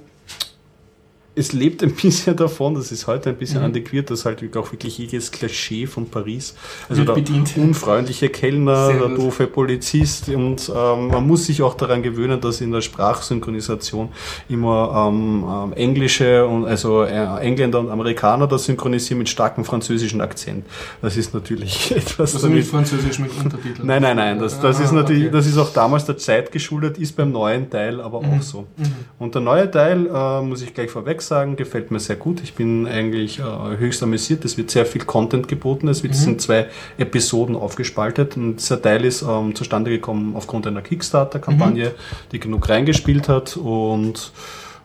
es lebt ein bisschen davon, das ist heute ein bisschen mhm. antiquiert, dass halt auch wirklich jedes Klischee von Paris, also der bedient. unfreundliche Kellner, Sehr der gut. doofe Polizist und ähm, man muss sich auch daran gewöhnen, dass in der Sprachsynchronisation immer ähm, ähm, englische und also äh, Engländer und Amerikaner das synchronisieren mit starkem französischen Akzent. Das ist natürlich etwas. Also damit, Französisch mit Untertiteln. Nein, nein, nein, das, das ah, ist natürlich, okay. das ist auch damals der Zeit geschuldet, ist beim neuen Teil aber mhm. auch so. Mhm. Und der neue Teil, äh, muss ich gleich vorweg sagen, gefällt mir sehr gut. Ich bin eigentlich äh, höchst amüsiert. Es wird sehr viel Content geboten. Es wird, mhm. sind zwei Episoden aufgespaltet. Und dieser Teil ist ähm, zustande gekommen aufgrund einer Kickstarter-Kampagne, mhm. die genug reingespielt hat und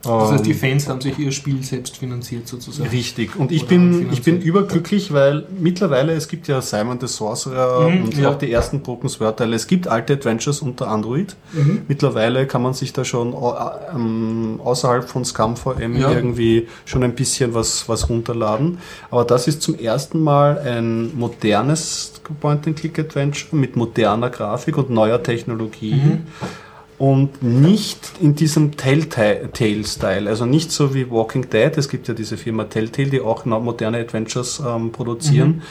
das heißt, die ähm, Fans haben sich ihr Spiel selbst finanziert sozusagen. Richtig. Und ich bin, ich bin überglücklich, weil mittlerweile, es gibt ja Simon the Sorcerer mhm, und ja. auch die ersten Broken Sword Teile. Es gibt alte Adventures unter Android. Mhm. Mittlerweile kann man sich da schon ähm, außerhalb von ScumVM ja. irgendwie schon ein bisschen was, was runterladen. Aber das ist zum ersten Mal ein modernes Point-and-Click-Adventure mit moderner Grafik und neuer Technologie. Mhm und nicht in diesem Telltale-Style, also nicht so wie Walking Dead. Es gibt ja diese Firma Telltale, die auch moderne Adventures ähm, produzieren, mhm.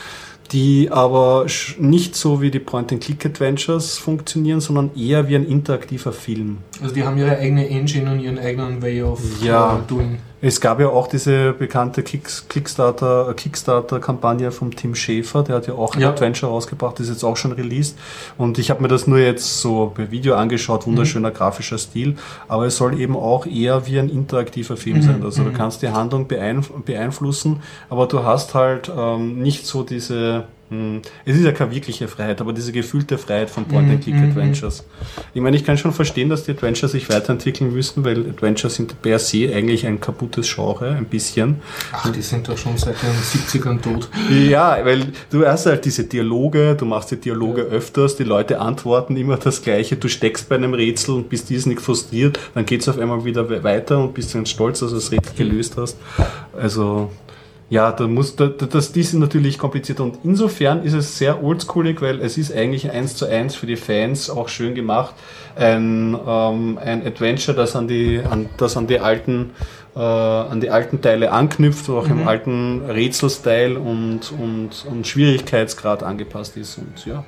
die aber nicht so wie die Point-and-Click-Adventures funktionieren, sondern eher wie ein interaktiver Film. Also die haben ihre eigene Engine und ihren eigenen Way of ja. uh, doing. Es gab ja auch diese bekannte Kickstarter, Kickstarter-Kampagne vom Tim Schäfer, der hat ja auch ein ja. Adventure rausgebracht, ist jetzt auch schon released. Und ich habe mir das nur jetzt so per Video angeschaut, wunderschöner mhm. grafischer Stil, aber es soll eben auch eher wie ein interaktiver Film mhm. sein. Also du mhm. kannst die Handlung beeinflussen, aber du hast halt ähm, nicht so diese. Es ist ja keine wirkliche Freiheit, aber diese gefühlte Freiheit von Point-and-Click-Adventures. Mhm, mhm. Ich meine, ich kann schon verstehen, dass die Adventures sich weiterentwickeln müssen, weil Adventures sind per se eigentlich ein kaputtes Genre, ein bisschen. Ach, die sind doch schon seit den 70ern tot. Ja, weil du hast halt diese Dialoge, du machst die Dialoge ja. öfters, die Leute antworten immer das Gleiche, du steckst bei einem Rätsel und bist dies nicht frustriert, dann geht es auf einmal wieder weiter und bist dann stolz, dass du das Rätsel gelöst hast. Also, ja, da muss, da, das, die sind natürlich kompliziert und insofern ist es sehr oldschoolig, weil es ist eigentlich eins zu eins für die Fans auch schön gemacht. Ein, ähm, ein Adventure, das an die, an, das an die alten, äh, an die alten Teile anknüpft, auch mhm. im alten Rätselstyle und, und, und Schwierigkeitsgrad angepasst ist und ja.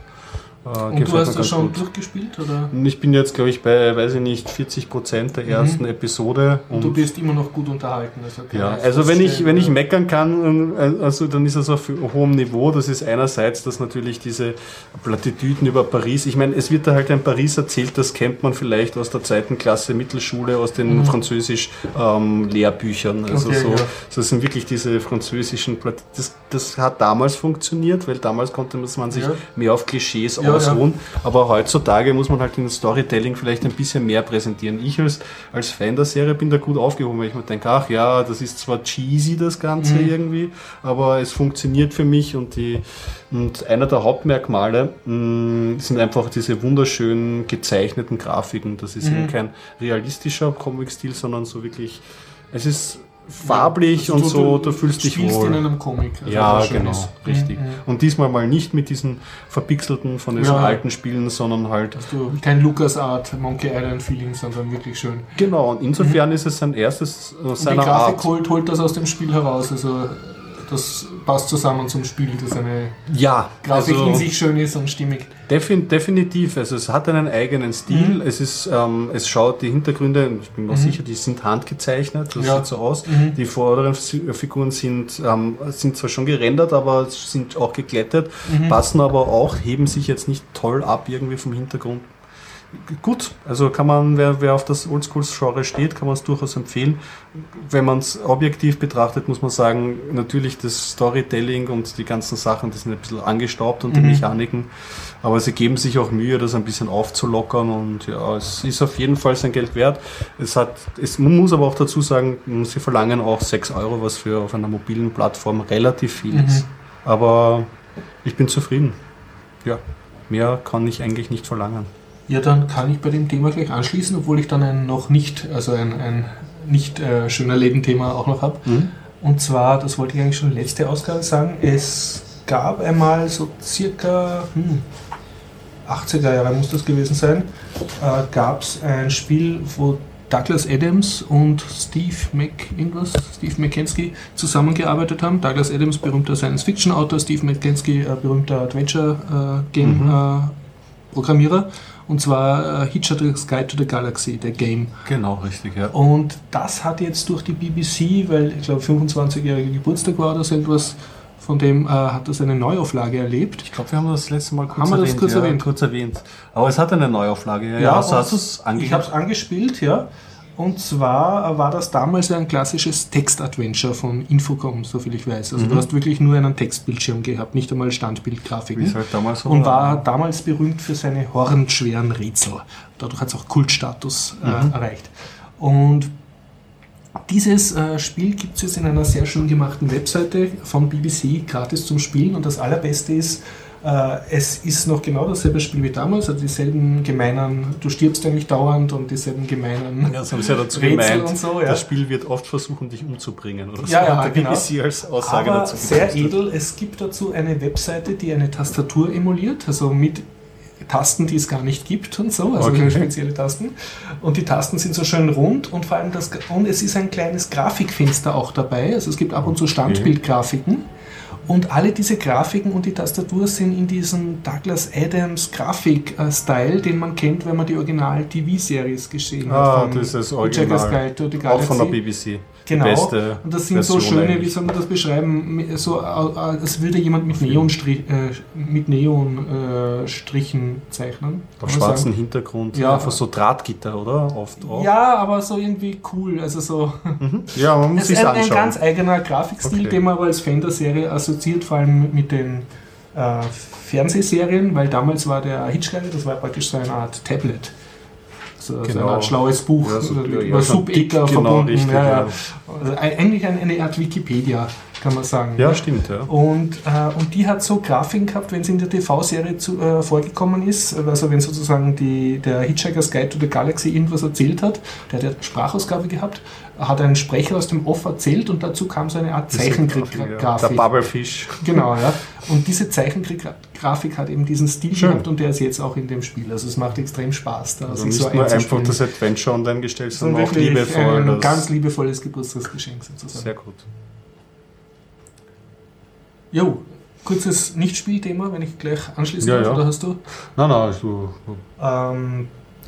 Äh, Und du hast das schon gut. durchgespielt? Oder? Ich bin jetzt, glaube ich, bei, weiß ich nicht, 40 Prozent der mhm. ersten. Episode. Und, und, du bist immer noch gut unterhalten. Also ja, also wenn ich, wenn ich meckern kann, äh, also dann ist es auf hohem Niveau. Das ist einerseits, dass natürlich diese Plattitüden über Paris, ich meine, es wird da halt ein Paris erzählt, das kennt man vielleicht aus der zweiten Klasse Mittelschule, aus den mhm. Französisch-Lehrbüchern. Ähm, also okay, so, ja. das sind wirklich diese französischen, das, das hat damals funktioniert, weil damals konnte man sich ja. mehr auf Klischees ja ausruhen. Ja. Aber heutzutage muss man halt in Storytelling vielleicht ein bisschen mehr präsentieren. Ich als, als Fan der Serie bin da gut aufgehoben, weil ich mir denke, ach ja, das ist zwar cheesy das Ganze mhm. irgendwie, aber es funktioniert für mich und die und einer der Hauptmerkmale mh, mm, sind einfach diese wunderschönen gezeichneten Grafiken. Das ist mhm. eben kein realistischer Comic-Stil, sondern so wirklich, es ist farblich also und so, du, du fühlst dich wohl. in einem Comic. Also ja, genau, ist. richtig. Mhm. Und diesmal mal nicht mit diesen verpixelten von diesen ja. alten Spielen, sondern halt. Du kein LucasArt Monkey Island Feeling, sondern wirklich schön. Genau, und insofern mhm. ist es sein erstes äh, seiner und die Grafik Art. Holt, holt das aus dem Spiel heraus. Also das passt zusammen zum Spiel, dass eine ja, Grafik also in sich schön ist und stimmig. Defin definitiv, also es hat einen eigenen Stil, mhm. es ist, ähm, es schaut die Hintergründe, ich bin mir mhm. sicher, die sind handgezeichnet, das ja. sieht so aus. Mhm. Die vorderen Figuren sind, ähm, sind zwar schon gerendert, aber sind auch geglättet, mhm. passen aber auch, heben sich jetzt nicht toll ab irgendwie vom Hintergrund gut. Also kann man, wer, wer auf das Oldschool-Genre steht, kann man es durchaus empfehlen. Wenn man es objektiv betrachtet, muss man sagen, natürlich das Storytelling und die ganzen Sachen, die sind ein bisschen angestaubt und mhm. die Mechaniken. Aber sie geben sich auch Mühe, das ein bisschen aufzulockern und ja, es ist auf jeden Fall sein Geld wert. Es hat, es, man muss aber auch dazu sagen, sie verlangen auch 6 Euro, was für auf einer mobilen Plattform relativ viel mhm. ist. Aber ich bin zufrieden. Ja, mehr kann ich eigentlich nicht verlangen. Ja, dann kann ich bei dem Thema gleich anschließen, obwohl ich dann ein noch nicht, also ein, ein nicht äh, schöner Lebenthema auch noch habe. Mhm. Und zwar, das wollte ich eigentlich schon letzte Ausgabe sagen, es gab einmal so circa hm, 80er Jahre muss das gewesen sein, äh, gab es ein Spiel, wo Douglas Adams und Steve Mac irgendwas, Steve McKenzie zusammengearbeitet haben. Douglas Adams, berühmter Science-Fiction-Autor, Steve McKenzie, äh, berühmter Adventure-Game-Programmierer. Mhm. Und zwar äh, Hitchhiker's Guide to the Galaxy, der Game. Genau, richtig, ja. Und das hat jetzt durch die BBC, weil ich glaube 25-jähriger Geburtstag war oder so etwas, von dem äh, hat das eine Neuauflage erlebt. Ich glaube, wir haben das letzte Mal kurz haben erwähnt. Wir das kurz, ja, erwähnt? kurz erwähnt. Aber es hat eine Neuauflage. Ja, ja so hast es Ich habe es angespielt, ja. Und zwar war das damals ein klassisches Text-Adventure von Infocom, soviel ich weiß. Also mhm. du hast wirklich nur einen Textbildschirm gehabt, nicht einmal Standbildgrafiken. Halt damals und war damals berühmt für seine hornschweren Rätsel. Dadurch hat es auch Kultstatus äh, mhm. erreicht. Und dieses äh, Spiel gibt es jetzt in einer sehr schön gemachten Webseite von BBC gratis zum Spielen. Und das Allerbeste ist, es ist noch genau dasselbe Spiel wie damals, also dieselben gemeinen, du stirbst eigentlich dauernd und dieselben gemeinen ja, das haben sie ja dazu Rätsel gemeint, und so. Ja. Das Spiel wird oft versuchen, dich umzubringen oder so. Ja, ja, genau. als Aussage Aber dazu sehr edel, es gibt dazu eine Webseite, die eine Tastatur emuliert, also mit Tasten, die es gar nicht gibt und so, also okay. spezielle Tasten. Und die Tasten sind so schön rund und vor allem das, und es ist ein kleines Grafikfenster auch dabei, also es gibt ab und zu Standbildgrafiken. Und alle diese Grafiken und die Tastatur sind in diesem Douglas Adams Grafik-Style, den man kennt, wenn man die Original-TV-Series gesehen ah, hat. Ah, das ist Original. Auch von der BBC. Genau. Beste und das sind Version so schöne, eigentlich. wie soll man das beschreiben, so als würde jemand mit Neonstrichen äh, mit Neon, äh, zeichnen. Auf schwarzem sagen. Hintergrund, ja. einfach so Drahtgitter, oder? Oft auch. Ja, aber so irgendwie cool. Also so. Mhm. Ja, man muss sich ein, anschauen. ein ganz eigener Grafikstil, okay. den man aber als Fan der Serie assoziiert, vor allem mit den äh, Fernsehserien, weil damals war der Hitchhiker, das war praktisch so eine Art Tablet so, genau. so eine Art schlaues Buch ja, so, über ja, genau, verbunden. Richtig, ja, also eigentlich eine Art Wikipedia, kann man sagen. Ja, stimmt. Ja. Und, äh, und die hat so Grafiken gehabt, wenn sie in der TV-Serie äh, vorgekommen ist, also wenn sozusagen die, der Hitchhiker's Guide to the Galaxy irgendwas erzählt hat, der hat ja Sprachausgabe gehabt, hat einen Sprecher aus dem Off erzählt und dazu kam so eine Art Zeichentrickgrafik. Ja. Der Bubblefish. Genau, ja. Und diese Zeichentrickgrafik hat eben diesen Stil Schön. gehabt und der ist jetzt auch in dem Spiel. Also es macht extrem Spaß. Da also nicht so nur einfach das Adventure online gestellt, sondern auch liebevoll. Ein ganz liebevolles Geburtstagsgeschenk sozusagen. Sehr gut. Jo, kurzes Nichtspielthema, wenn ich gleich anschließen Ja, darf, ja. oder hast du? Nein, nein, also, Ähm,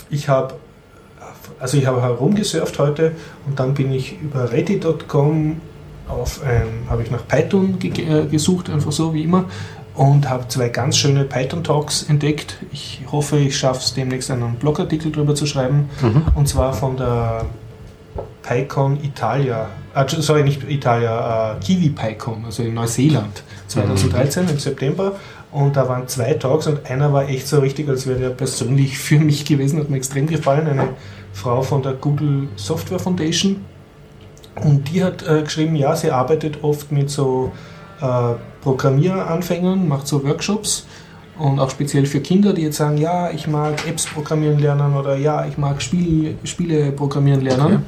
ich habe also ich habe herumgesurft heute und dann bin ich über reddit.com auf ein, habe ich nach Python ge äh, gesucht, einfach so wie immer und habe zwei ganz schöne Python Talks entdeckt. Ich hoffe, ich schaffe es demnächst einen Blogartikel drüber zu schreiben mhm. und zwar von der PyCon Italia, äh, sorry, nicht Italia, äh, Kiwi PyCon, also in Neuseeland 2013 im September. Und da waren zwei Talks und einer war echt so richtig, als wäre der persönlich für mich gewesen, hat mir extrem gefallen. Eine Frau von der Google Software Foundation. Und die hat äh, geschrieben, ja, sie arbeitet oft mit so äh, Programmieranfängern, macht so Workshops und auch speziell für Kinder, die jetzt sagen, ja, ich mag Apps programmieren lernen oder ja, ich mag Spiel, Spiele programmieren lernen. Okay.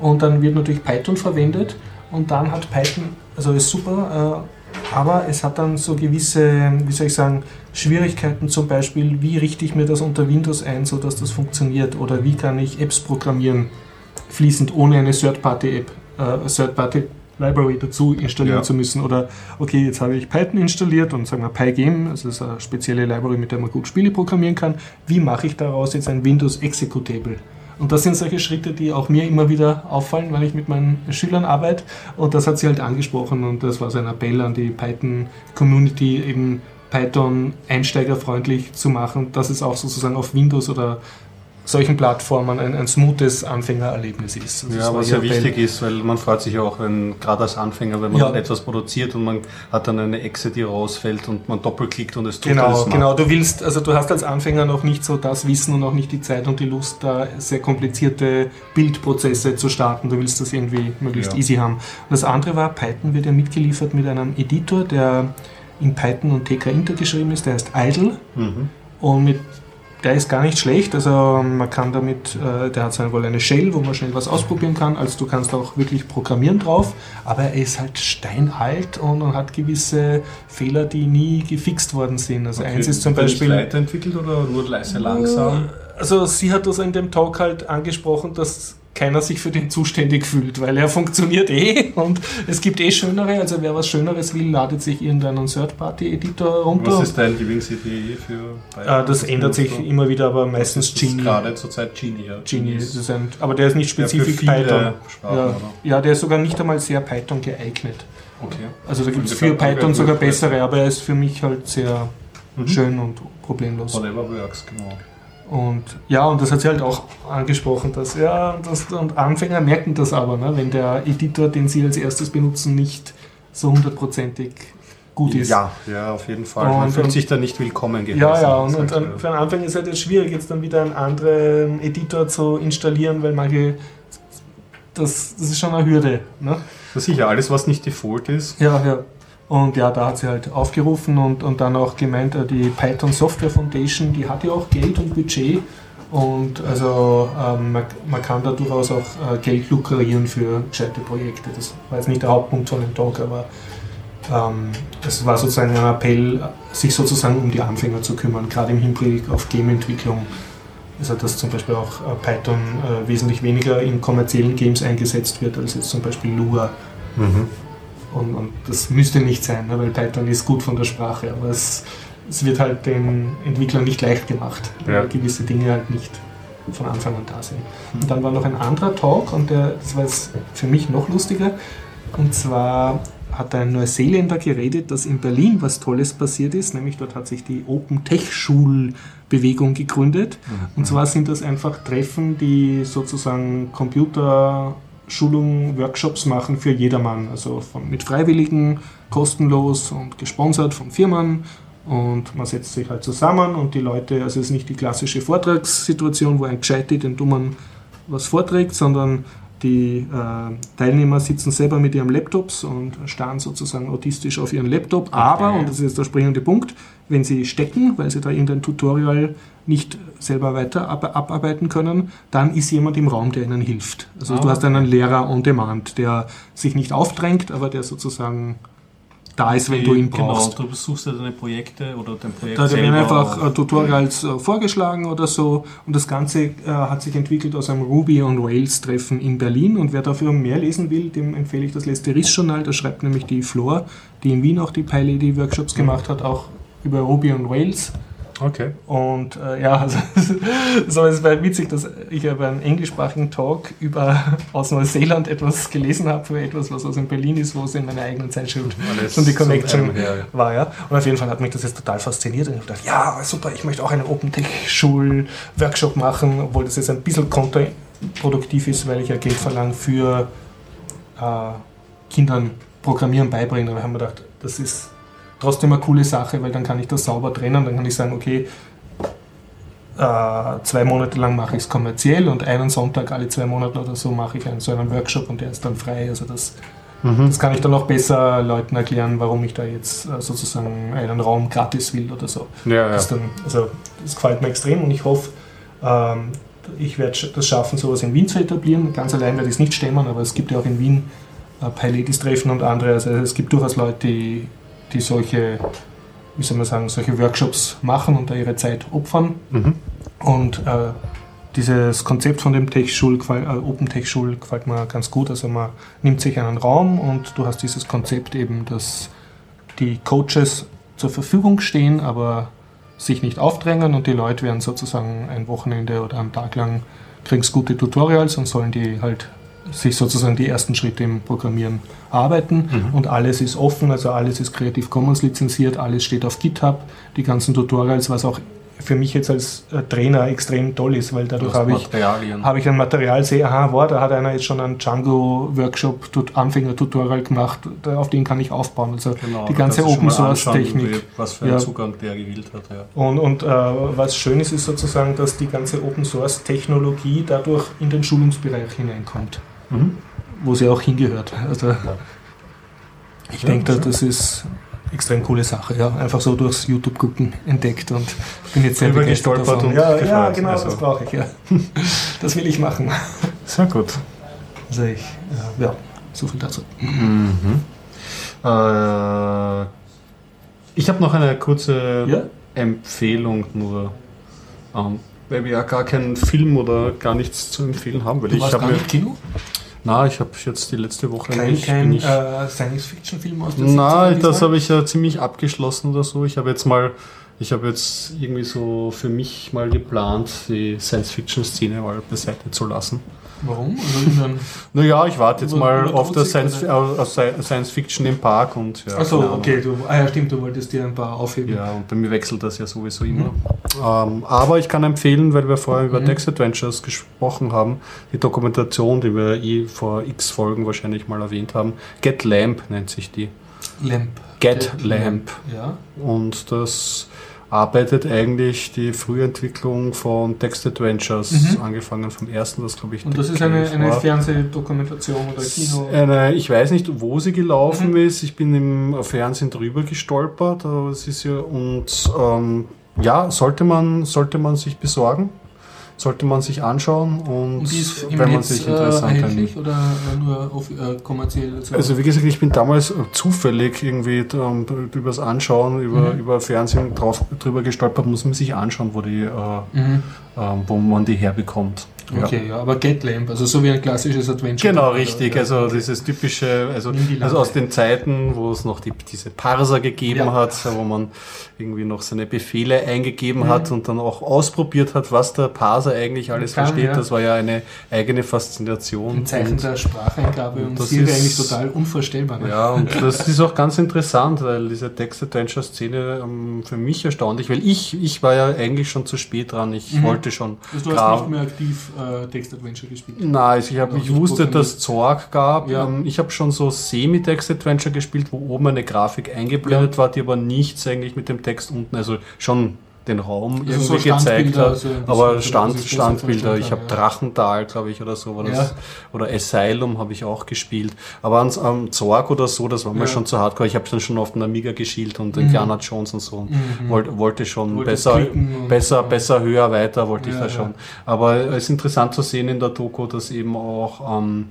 Und dann wird natürlich Python verwendet und dann hat Python, also ist super, äh, aber es hat dann so gewisse, wie soll ich sagen, Schwierigkeiten zum Beispiel, wie richte ich mir das unter Windows ein, sodass das funktioniert oder wie kann ich Apps programmieren, fließend ohne eine Third-Party-App, äh, Third-Party-Library dazu installieren Ja. zu müssen oder okay, jetzt habe ich Python installiert und sagen wir Pygame, das ist eine spezielle Library, mit der man gut Spiele programmieren kann, wie mache ich daraus jetzt ein Windows-Executable? Und das sind solche Schritte, die auch mir immer wieder auffallen, weil ich mit meinen Schülern arbeite. Und das hat sie halt angesprochen und das war so ein Appell an die Python-Community, eben Python einsteigerfreundlich zu machen, dass es auch sozusagen auf Windows oder solchen Plattformen ein, ein smoothes Anfängererlebnis ist. Also Ja, was ja wichtig ist, weil man freut sich ja auch, wenn gerade als Anfänger, wenn man Ja. etwas produziert und man hat dann eine Echse, die rausfällt und man doppelklickt und es tut Genau, genau. Du willst, also du hast als Anfänger noch nicht so das Wissen und auch nicht die Zeit und die Lust, da sehr komplizierte Bildprozesse zu starten. Du willst das irgendwie möglichst Ja. easy haben. Und das andere war, Python wird ja mitgeliefert mit einem Editor, der in Python und TK Inter geschrieben ist, der heißt Idle. Mhm. Und mit, der ist gar nicht schlecht. Also man kann damit, äh, der hat dann wohl eine Shell, wo man schnell was ausprobieren kann. Also du kannst auch wirklich programmieren drauf. Aber er ist halt steinalt und, und hat gewisse Fehler, die nie gefixt worden sind. Also eins ist zum nicht Beispiel. weiterentwickelt oder nur leise langsam? Also sie hat das in dem Talk halt angesprochen, dass keiner sich für den zuständig fühlt, weil er funktioniert eh und es gibt eh schönere, also wer was Schöneres will, ladet sich irgendeinen Third-Party-Editor runter. Was ist dein Lieblings-CDE für äh, das ändert sich du? immer wieder, aber meistens Das ist Genie. Gerade zurzeit Genie, ja. Genie, das ist ein, aber der ist nicht ja, spezifisch viele Python. Sprachen, Ja, ja, der ist sogar nicht einmal sehr Python geeignet. Okay. Also da gibt es für Python sogar bessere, aber er ist für mich halt sehr Mhm. schön und problemlos. Whatever works, genau. Und ja, und das hat sie halt auch angesprochen, dass ja, das, und Anfänger merken das aber, ne, wenn der Editor, den sie als erstes benutzen, nicht so hundertprozentig gut ist. Ja, ja, auf jeden Fall. Man Und- fühlt und- sich da nicht willkommen geheißen. Ja, ja, und, und dann, er. für einen Anfänger ist es halt jetzt schwierig, jetzt dann wieder einen anderen Editor zu installieren, weil manche, das, das ist schon eine Hürde. Ne? Ja, sicher, alles, was nicht Default ist. Ja, ja. Und ja, da hat sie halt aufgerufen und, und dann auch gemeint, äh, die Python Software Foundation, die hat ja auch Geld und Budget. Und also ähm, man, man kann da durchaus auch äh, Geld lukrieren für gescheite Projekte. Das war jetzt nicht der Hauptpunkt von dem Talk, aber ähm, es war sozusagen ein Appell, sich sozusagen um die Anfänger zu kümmern, gerade im Hinblick auf Gameentwicklung. Also dass zum Beispiel auch äh, Python äh, wesentlich weniger in kommerziellen Games eingesetzt wird als jetzt zum Beispiel Lua. Mhm. Und, und das müsste nicht sein, ne, weil Python ist gut von der Sprache, aber es, es wird halt den Entwicklern nicht leicht gemacht, Ja. weil gewisse Dinge halt nicht von Anfang an da sind. Und dann war noch ein anderer Talk und der, das war jetzt für mich noch lustiger. Und zwar hat ein Neuseeländer geredet, dass in Berlin was Tolles passiert ist, nämlich dort hat sich die Open Tech Schul Bewegung gegründet. Und zwar sind das einfach Treffen, die sozusagen Computerschulung, Workshops machen für jedermann. Also von, mit Freiwilligen, kostenlos und gesponsert von Firmen. Und man setzt sich halt zusammen und die Leute, also es ist nicht die klassische Vortragssituation, wo ein Gescheite den Dummen was vorträgt, sondern die äh, Teilnehmer sitzen selber mit ihren Laptops und starren sozusagen autistisch auf ihren Laptop. Aber, und das ist jetzt der springende Punkt, wenn sie stecken, weil sie da irgendein Tutorial nicht selber weiter ab abarbeiten können, dann ist jemand im Raum, der ihnen hilft. Also Ah, du hast einen Lehrer on demand, der sich nicht aufdrängt, aber der sozusagen da ist, wenn du ihn Genau, brauchst. du besuchst ja deine Projekte oder dein Projekt Da werden einfach äh, Tutorials äh, vorgeschlagen oder so. Und das Ganze äh, hat sich entwickelt aus einem Ruby on Rails Treffen in Berlin. Und wer dafür mehr lesen will, dem empfehle ich das letzte RIS-Journal, da schreibt nämlich die Flor, die in Wien auch die PyLady Workshops gemacht hat, auch über Ruby on Rails Okay. und äh, ja, also, so, es war witzig, dass ich bei einem englischsprachigen Talk über aus Neuseeland etwas gelesen habe für etwas, was aus in Berlin ist, wo es in meiner eigenen Zeitschrift Alles schon die Connection einem her. war. Ja. Und auf jeden Fall hat mich das jetzt total fasziniert. Und ich dachte, ja, super, ich möchte auch einen Open-Tech-Schul-Workshop machen, obwohl das jetzt ein bisschen kontraproduktiv ist, weil ich ja Geld verlange für äh, Kindern Programmieren beibringen. Aber ich habe mir gedacht, das ist trotzdem eine coole Sache, weil dann kann ich das sauber trennen. Dann kann ich sagen, okay, äh, zwei Monate lang mache ich es kommerziell und einen Sonntag alle zwei Monate oder so mache ich einen, so einen Workshop und der ist dann frei. Also das, Mhm. das kann ich dann auch besser Leuten erklären, warum ich da jetzt äh, sozusagen einen Raum gratis will oder so. Ja, ja. Das, dann, also, das gefällt mir extrem und ich hoffe, ähm, ich werde das schaffen, sowas in Wien zu etablieren. Ganz allein werde ich es nicht stemmen, aber es gibt ja auch in Wien äh, PyLadies-Treffen und andere. Also es gibt durchaus Leute, die, die solche, wie soll man sagen, solche Workshops machen und da ihre Zeit opfern. Mhm. Und äh, dieses Konzept von dem Tech-Schul, äh, Open Tech-Schul gefällt mir ganz gut. Also man nimmt sich einen Raum und du hast dieses Konzept eben, dass die Coaches zur Verfügung stehen, aber sich nicht aufdrängen und die Leute werden sozusagen ein Wochenende oder einen Tag lang kriegen gute Tutorials und sollen die halt sich sozusagen die ersten Schritte im Programmieren arbeiten Mhm. und alles ist offen, also alles ist Creative Commons lizenziert, alles steht auf GitHub, die ganzen Tutorials, was auch für mich jetzt als äh, Trainer extrem toll ist, weil dadurch habe ich habe ich ein Material, sehe, aha, wow, da hat einer jetzt schon einen Django-Workshop, Tut- Anfänger-Tutorial gemacht, auf den kann ich aufbauen. Also Genau, die ganze Open-Source-Technik. Was für einen Ja. Zugang der gewählt hat. Ja. Und, und äh, was schön ist, ist sozusagen, dass die ganze Open-Source-Technologie dadurch in den Schulungsbereich hineinkommt, Mhm. wo sie auch hingehört. Also ich Ja, denke, das ist extrem coole Sache. Ja, einfach so durchs YouTube-Gucken entdeckt und bin jetzt sehr gestolpert und ja, ja, genau, Also- das brauche ich. Ja. Das will ich machen. Sehr gut. Also ich, äh, ja, so viel dazu. Mhm. Äh, ich habe noch eine kurze Ja? Empfehlung nur. Ähm, weil wir ja gar keinen Film oder gar nichts zu empfehlen haben. Weil Du ich warst gar nicht Kino? na, ich habe jetzt die letzte Woche Kein, nicht, kein ich, äh, Science-Fiction-Film aus der Na, 70er das habe ich ja ziemlich abgeschlossen oder so. Ich habe jetzt mal, ich habe jetzt irgendwie so für mich mal geplant, die Science-Fiction-Szene mal beiseite zu lassen. Warum? Naja, ich warte jetzt Über- mal auf Trotzig, Science, äh, Science Fiction im Park und ja. Achso, okay. Du, ah ja, stimmt, du wolltest dir ein paar aufheben. Ja, und bei mir wechselt das ja sowieso Mhm. immer. Ähm, aber ich kann empfehlen, weil wir vorher über Mhm. Text Adventures gesprochen haben, die Dokumentation, die wir eh vor x Folgen wahrscheinlich mal erwähnt haben. Get Lamp nennt sich die. Lamp. Get Lamp. Ja. Und das arbeitet eigentlich die Frühentwicklung von Text Adventures, Mhm. angefangen vom ersten, das glaube ich. Und das ist eine, eine. Fernsehdokumentation oder Kino. Eine, ich weiß nicht, wo sie gelaufen Mhm. ist. Ich bin im Fernsehen drüber gestolpert. Aber es ist ja und ähm, ja, sollte man, sollte man sich besorgen, sollte man sich anschauen und, Und ist wenn man Netz sich äh, interessant erhältlich oder äh, nur auf, äh, kommerziell? So? Also wie gesagt, ich bin damals äh, zufällig irgendwie ähm, übers Anschauen, über, Mhm. über Fernsehen drauf, drüber gestolpert, muss man sich anschauen, wo, die, äh, mhm. Ähm, wo man die herbekommt. Ja. Okay, ja. aber Get Lamp, also so wie ein klassisches Adventure. Genau, richtig. ja. Also dieses typische, also, also aus den Zeiten, wo es noch die, diese Parser gegeben Ja. hat, wo man irgendwie noch seine Befehle eingegeben Mhm. hat und dann auch ausprobiert hat, was der Parser eigentlich alles Kann, versteht. ja. Das war ja eine eigene Faszination. In Zeiten Und- der Spracheingabe und das Siri ist- eigentlich total unvorstellbar. Ne? Ja, und das ist auch ganz interessant, weil diese Text-Adventure-Szene ähm, für mich erstaunlich, weil ich, ich war ja eigentlich schon zu spät dran. Ich Mhm. wollte schon. Also du hast Grab- nicht mehr aktiv äh, Text-Adventure gespielt. Nein, also ich, hab, Noch ich wusste, dass es Zorg gab. Ja. Ähm, Ich habe schon so Semi-Text-Adventure gespielt, wo oben eine Grafik eingeblendet war, die aber nichts eigentlich mit dem Text unten, also schon den Raum Also irgendwie so gezeigt hat. bisschen, aber so, Stand, so Standbilder, ich habe ja. Drachental, glaube ich, oder so. War das, Ja. Oder Asylum habe ich auch gespielt. Aber ans am Zorg oder so, das war mir Ja. schon zu hardcore. Ich habe dann schon auf den Amiga geschielt und Mhm. Indiana Jones und so. Mhm. Wollte, wollte schon Wolltest besser, besser, besser, höher, weiter wollte ich Ja, da schon. Aber es ist interessant zu sehen in der Doku, dass eben auch, ähm,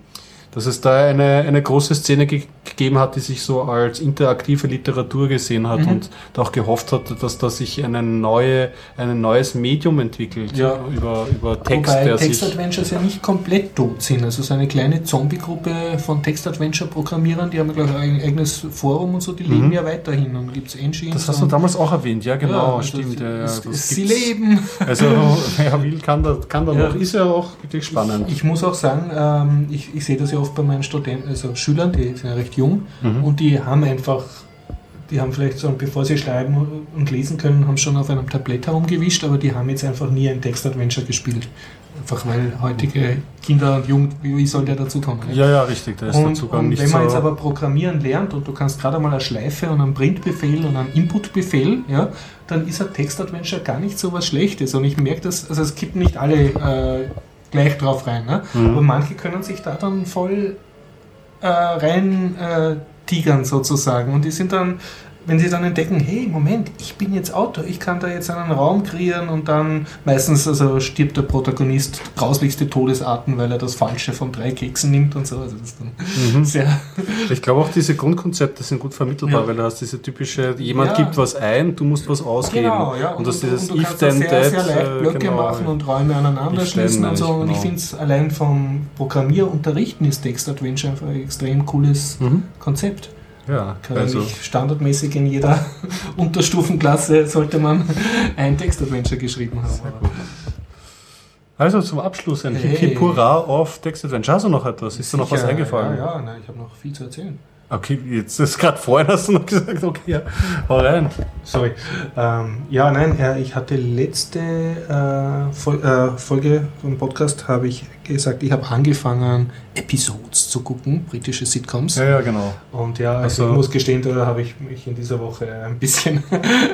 dass es da eine, eine große Szene ge gegeben hat, die sich so als interaktive Literatur gesehen hat Mhm. und auch gehofft hat, dass da sich eine neue, ein neues Medium entwickelt Ja. über, über Text, Wobei der. Text-Adventures ja nicht komplett tot sind. Also so eine kleine Zombie-Gruppe von Text-Adventure-Programmierern, die haben ja gleich ein eigenes Forum und so, die leben Mhm. ja weiterhin und gibt es Engines. Das hast du damals auch erwähnt, ja genau, also stimmt. Ja, ja, es- das sie leben. Also wer will, kann da, kann da Ja. noch. Ist ja auch wirklich spannend. Ich muss auch sagen, ähm, ich, ich sehe das ja oft bei meinen Studenten, also Schülern, die sind ja recht jung Mhm. und die haben einfach, die haben vielleicht so, bevor sie schreiben und lesen können, haben schon auf einem Tablett herumgewischt, aber die haben jetzt einfach nie ein Text-Adventure gespielt. Einfach weil heutige Kinder und Jugend, wie soll der dazu kommen? ne? Ja, ja, richtig, da ist der Und, Zugang und nicht wenn man so... jetzt aber Programmieren lernt und du kannst gerade mal eine Schleife und einen Printbefehl und einen Inputbefehl, ja, dann ist ein Text-Adventure gar nicht so was Schlechtes. Und ich merke das, also es kippen nicht alle äh, gleich drauf rein, ne? Mhm. aber manche können sich da dann voll äh, rein äh, tigern sozusagen. Und die sind dann, wenn sie dann entdecken, hey, Moment, ich bin jetzt Autor, ich kann da jetzt einen Raum kreieren und dann meistens also stirbt der Protagonist grauslichste Todesarten, weil er das Falsche von drei Keksen nimmt und so. Also das ist dann Mhm. sehr Ich glaube auch diese Grundkonzepte sind gut vermittelbar, Ja. weil du hast diese typische, jemand Ja. gibt was ein, du musst was ausgeben. Genau, ja. Und, das dieses du if da then sehr, that, sehr leicht äh, Blöcke genau. machen und Räume aneinander schließen und so. ich, Und ich genau. finde es allein vom Programmierunterrichten ist Text Adventure einfach ein extrem cooles Mhm. Konzept. Ja, Kann also standardmäßig in jeder Unterstufenklasse sollte man ein Text Adventure geschrieben haben. Aber Also zum Abschluss ein Hey. Hip Hurra auf Text Adventure. Hast du noch etwas? Ist dir noch was eingefallen? Ja, ja, nein, ich habe noch viel zu erzählen. Okay, jetzt ist gerade vorhin hast du noch gesagt, okay, ja, hau rein. Sorry. Ähm, ja, nein, äh, ich hatte letzte äh, Fol äh, Folge vom Podcast, habe ich gesagt, ich habe angefangen, Episodes zu gucken, britische Sitcoms. Ja, ja, genau. Und ja, also Also- ich muss gestehen, da habe ich mich in dieser Woche ein bisschen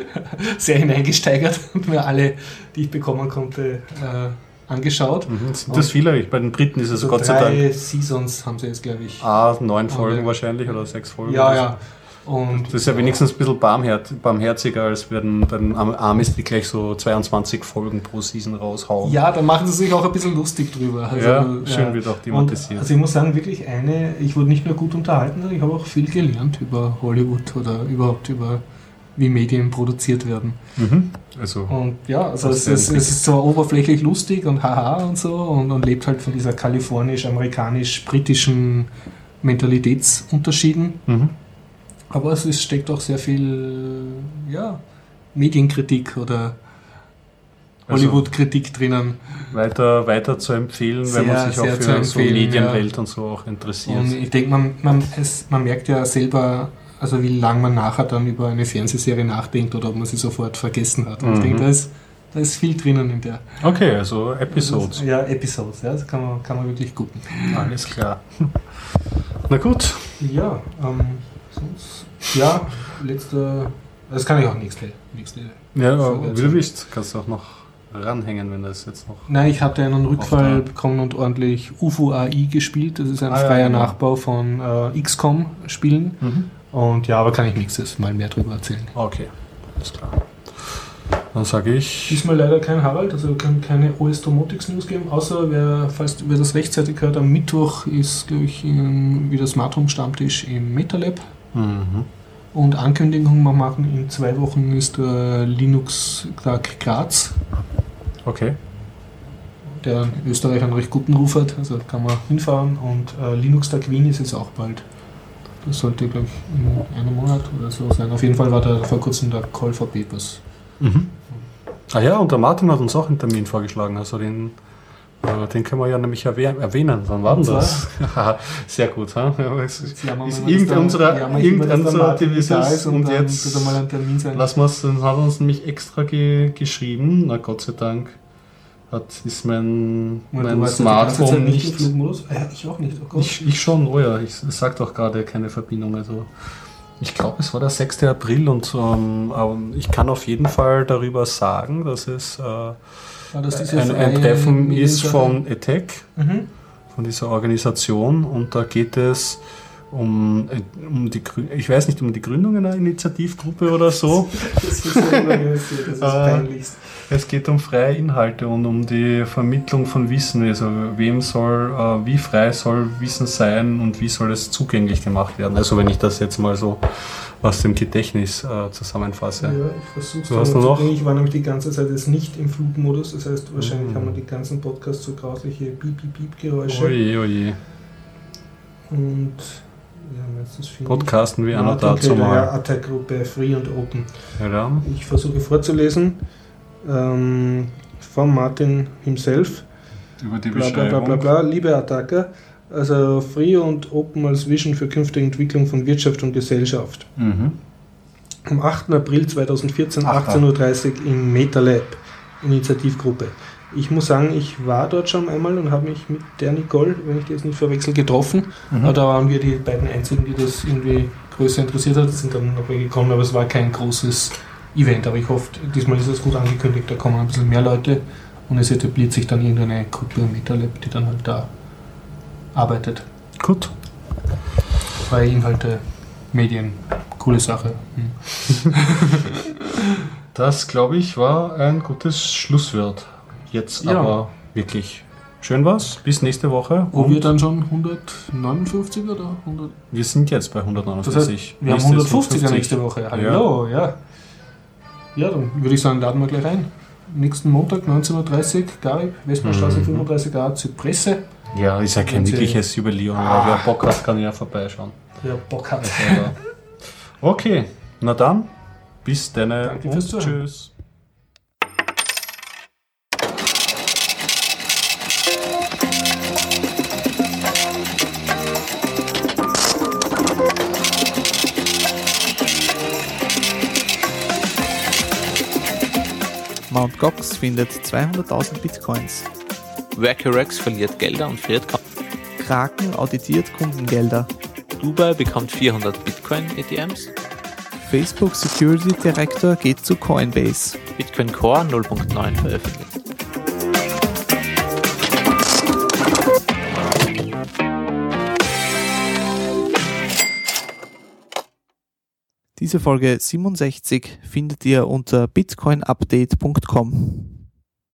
sehr hineingesteigert und mir alle, die ich bekommen konnte, äh, angeschaut. Mhm. Sind das viele? Bei den Briten ist es Also Gott sei drei Dank Seasons haben sie jetzt, glaube ich. A, neun Folgen wahrscheinlich oder sechs Folgen. ja, ja. Und Das ist ja wenigstens ein bisschen barmherz barmherziger, als bei den, bei den Am- Amis, die gleich so 22 Folgen pro Season raushauen. Ja, da machen sie sich auch ein bisschen lustig drüber. Also, Ja, schön wird auch thematisiert. also ich muss sagen, wirklich eine, ich wurde nicht nur gut unterhalten, sondern ich habe auch viel gelernt über Hollywood oder überhaupt über wie Medien produziert werden. Mhm. Also, Und ja, also es ist sehr es ist zwar oberflächlich lustig und haha und so und, und lebt halt von dieser kalifornisch-amerikanisch-britischen Mentalitätsunterschieden. mhm. Aber es ist, steckt auch sehr viel ja, Medienkritik oder Also- Hollywood-Kritik drinnen. weiter, weiter zu empfehlen, wenn man Sehr, sich auch sehr für so Medienwelt und so auch interessiert. Und ich denke, man, man, es, man merkt ja selber, also wie lange man nachher dann über eine Fernsehserie nachdenkt oder ob man sie sofort vergessen hat. Und ich Mhm. denke, da ist, da ist viel drinnen in der. Okay, also Episodes. Ja, Episodes, ja, das kann man, kann man wirklich gucken. Alles klar. Na gut, Ja, ähm, sonst, ja, letzte, das kann ich auch nächste, nächste. ja, Folge wie du willst, kannst du auch noch ranhängen, wenn das jetzt noch. Nein, ich hatte einen Rückfall bekommen und ordentlich UFO AI gespielt. Das ist ein Ah, ja, freier genau. Nachbau von äh, XCOM-Spielen. Und ja, aber kann ich nächstes Mal mehr drüber erzählen. Okay, alles klar. Dann sage ich. Diesmal leider kein Harald, also kann keine OS Domotics News geben, außer wer, falls wer das rechtzeitig hört, am Mittwoch ist, glaube ich, in- wieder Smart Home Stammtisch im MetaLab. Mhm. Und Ankündigung wir machen, in zwei Wochen ist der Linux Tag Graz, Okay. der in Österreich einen recht guten Ruf hat, also kann man hinfahren. Und äh, Linux Tag Wien ist jetzt auch bald. Das sollte, glaube ich, in einem Monat oder so sein. Auf jeden Fall war da vor kurzem der Call for Papers. Mhm. Ah ja, und der Martin hat uns auch einen Termin vorgeschlagen. Also den, äh, den können wir ja nämlich erwäh- erwähnen. Wann war denn Und das? Sehr gut. Ha? Ist, Ja, ist irgendein unserer, irgendein unserer ist und dann jetzt er mal dann hat uns nämlich extra ge geschrieben. Na Gott sei Dank hat, ist mein, mein ja Zeit Smartphone nicht nicht. Flugmodus? Ah Ja, ich auch nicht. Oh. Ich, ich schon, oh ja, ich, es sagt auch gerade keine Verbindung. Also ich glaube, es war der 6. April und ähm, ähm, ich kann auf jeden Fall darüber sagen, dass es äh, War das ein, ein Treffen ist von ETEC, Mhm. von dieser Organisation und da geht es um, äh, um die ich weiß nicht, um die Gründung einer Initiativgruppe oder so. Das ist so unorganisiert, das ist Äh, peinlichst. Es geht um freie Inhalte und um die Vermittlung von Wissen. Also wem soll, äh, wie frei soll Wissen sein und wie soll es zugänglich gemacht werden? Also wenn ich das jetzt mal so aus dem Gedächtnis äh, zusammenfasse. Ja, ich versuche es noch. Ich war nämlich die ganze Zeit jetzt nicht im Flugmodus, das heißt wahrscheinlich mhm. haben wir die ganzen Podcasts so grausliche Piep-Piep-Piep-Geräusche. Oje, oje. Und ja, Podcasten wie einer dazu mal. Attack-Gruppe Free und Open. Ja. Ich versuche vorzulesen ähm, von Martin himself. Über die bla, bla, bla, bla, bla. Liebe Attacker, also Free und Open als Vision für künftige Entwicklung von Wirtschaft und Gesellschaft. Mhm. Am 8. April 2014, 18.30 Uhr im MetaLab, Initiativgruppe. Ich muss sagen, ich war dort schon einmal und habe mich mit der Nicole, wenn ich die jetzt nicht verwechsel, getroffen. Mhm. Aber da waren wir die beiden einzigen, die das irgendwie größer interessiert hat. sind dann noch welche gekommen, aber es war kein großes Event. Aber ich hoffe, diesmal ist es gut angekündigt, da kommen ein bisschen mehr Leute und es etabliert sich dann irgendeine Gruppe im MetaLab, die dann halt da arbeitet. Gut. Freie Inhalte, Medien, coole Sache. Hm. Das, glaube ich, war ein gutes Schlusswort. Jetzt ja. aber wirklich schön was. Bis nächste Woche. Wo wir dann schon 159 oder 100? Wir sind jetzt bei 149. Das heißt, wir haben 150 nächste Woche. Hallo, ja. ja. Ja, dann würde ich sagen, laden wir gleich ein. Nächsten Montag, 19.30 Uhr, Garib, Westbahnstraße mhm. 35a, Zypresse. Ja, ist ja kein wirkliches Überlegung, aber wer Bock hat, kann ja vorbeischauen. Wer Bock hat. okay, na dann, bis dann. Danke fürs Zuhören. Tschüss. Mt. Gox findet 200.000 Bitcoins. Vacurex verliert Gelder und friert Kraken auditiert Kundengelder. Dubai bekommt 400 Bitcoin-ETMs. Facebook Security Director geht zu Coinbase. Bitcoin Core 0.9 veröffentlicht. Diese Folge 67 findet ihr unter bitcoinupdate.com.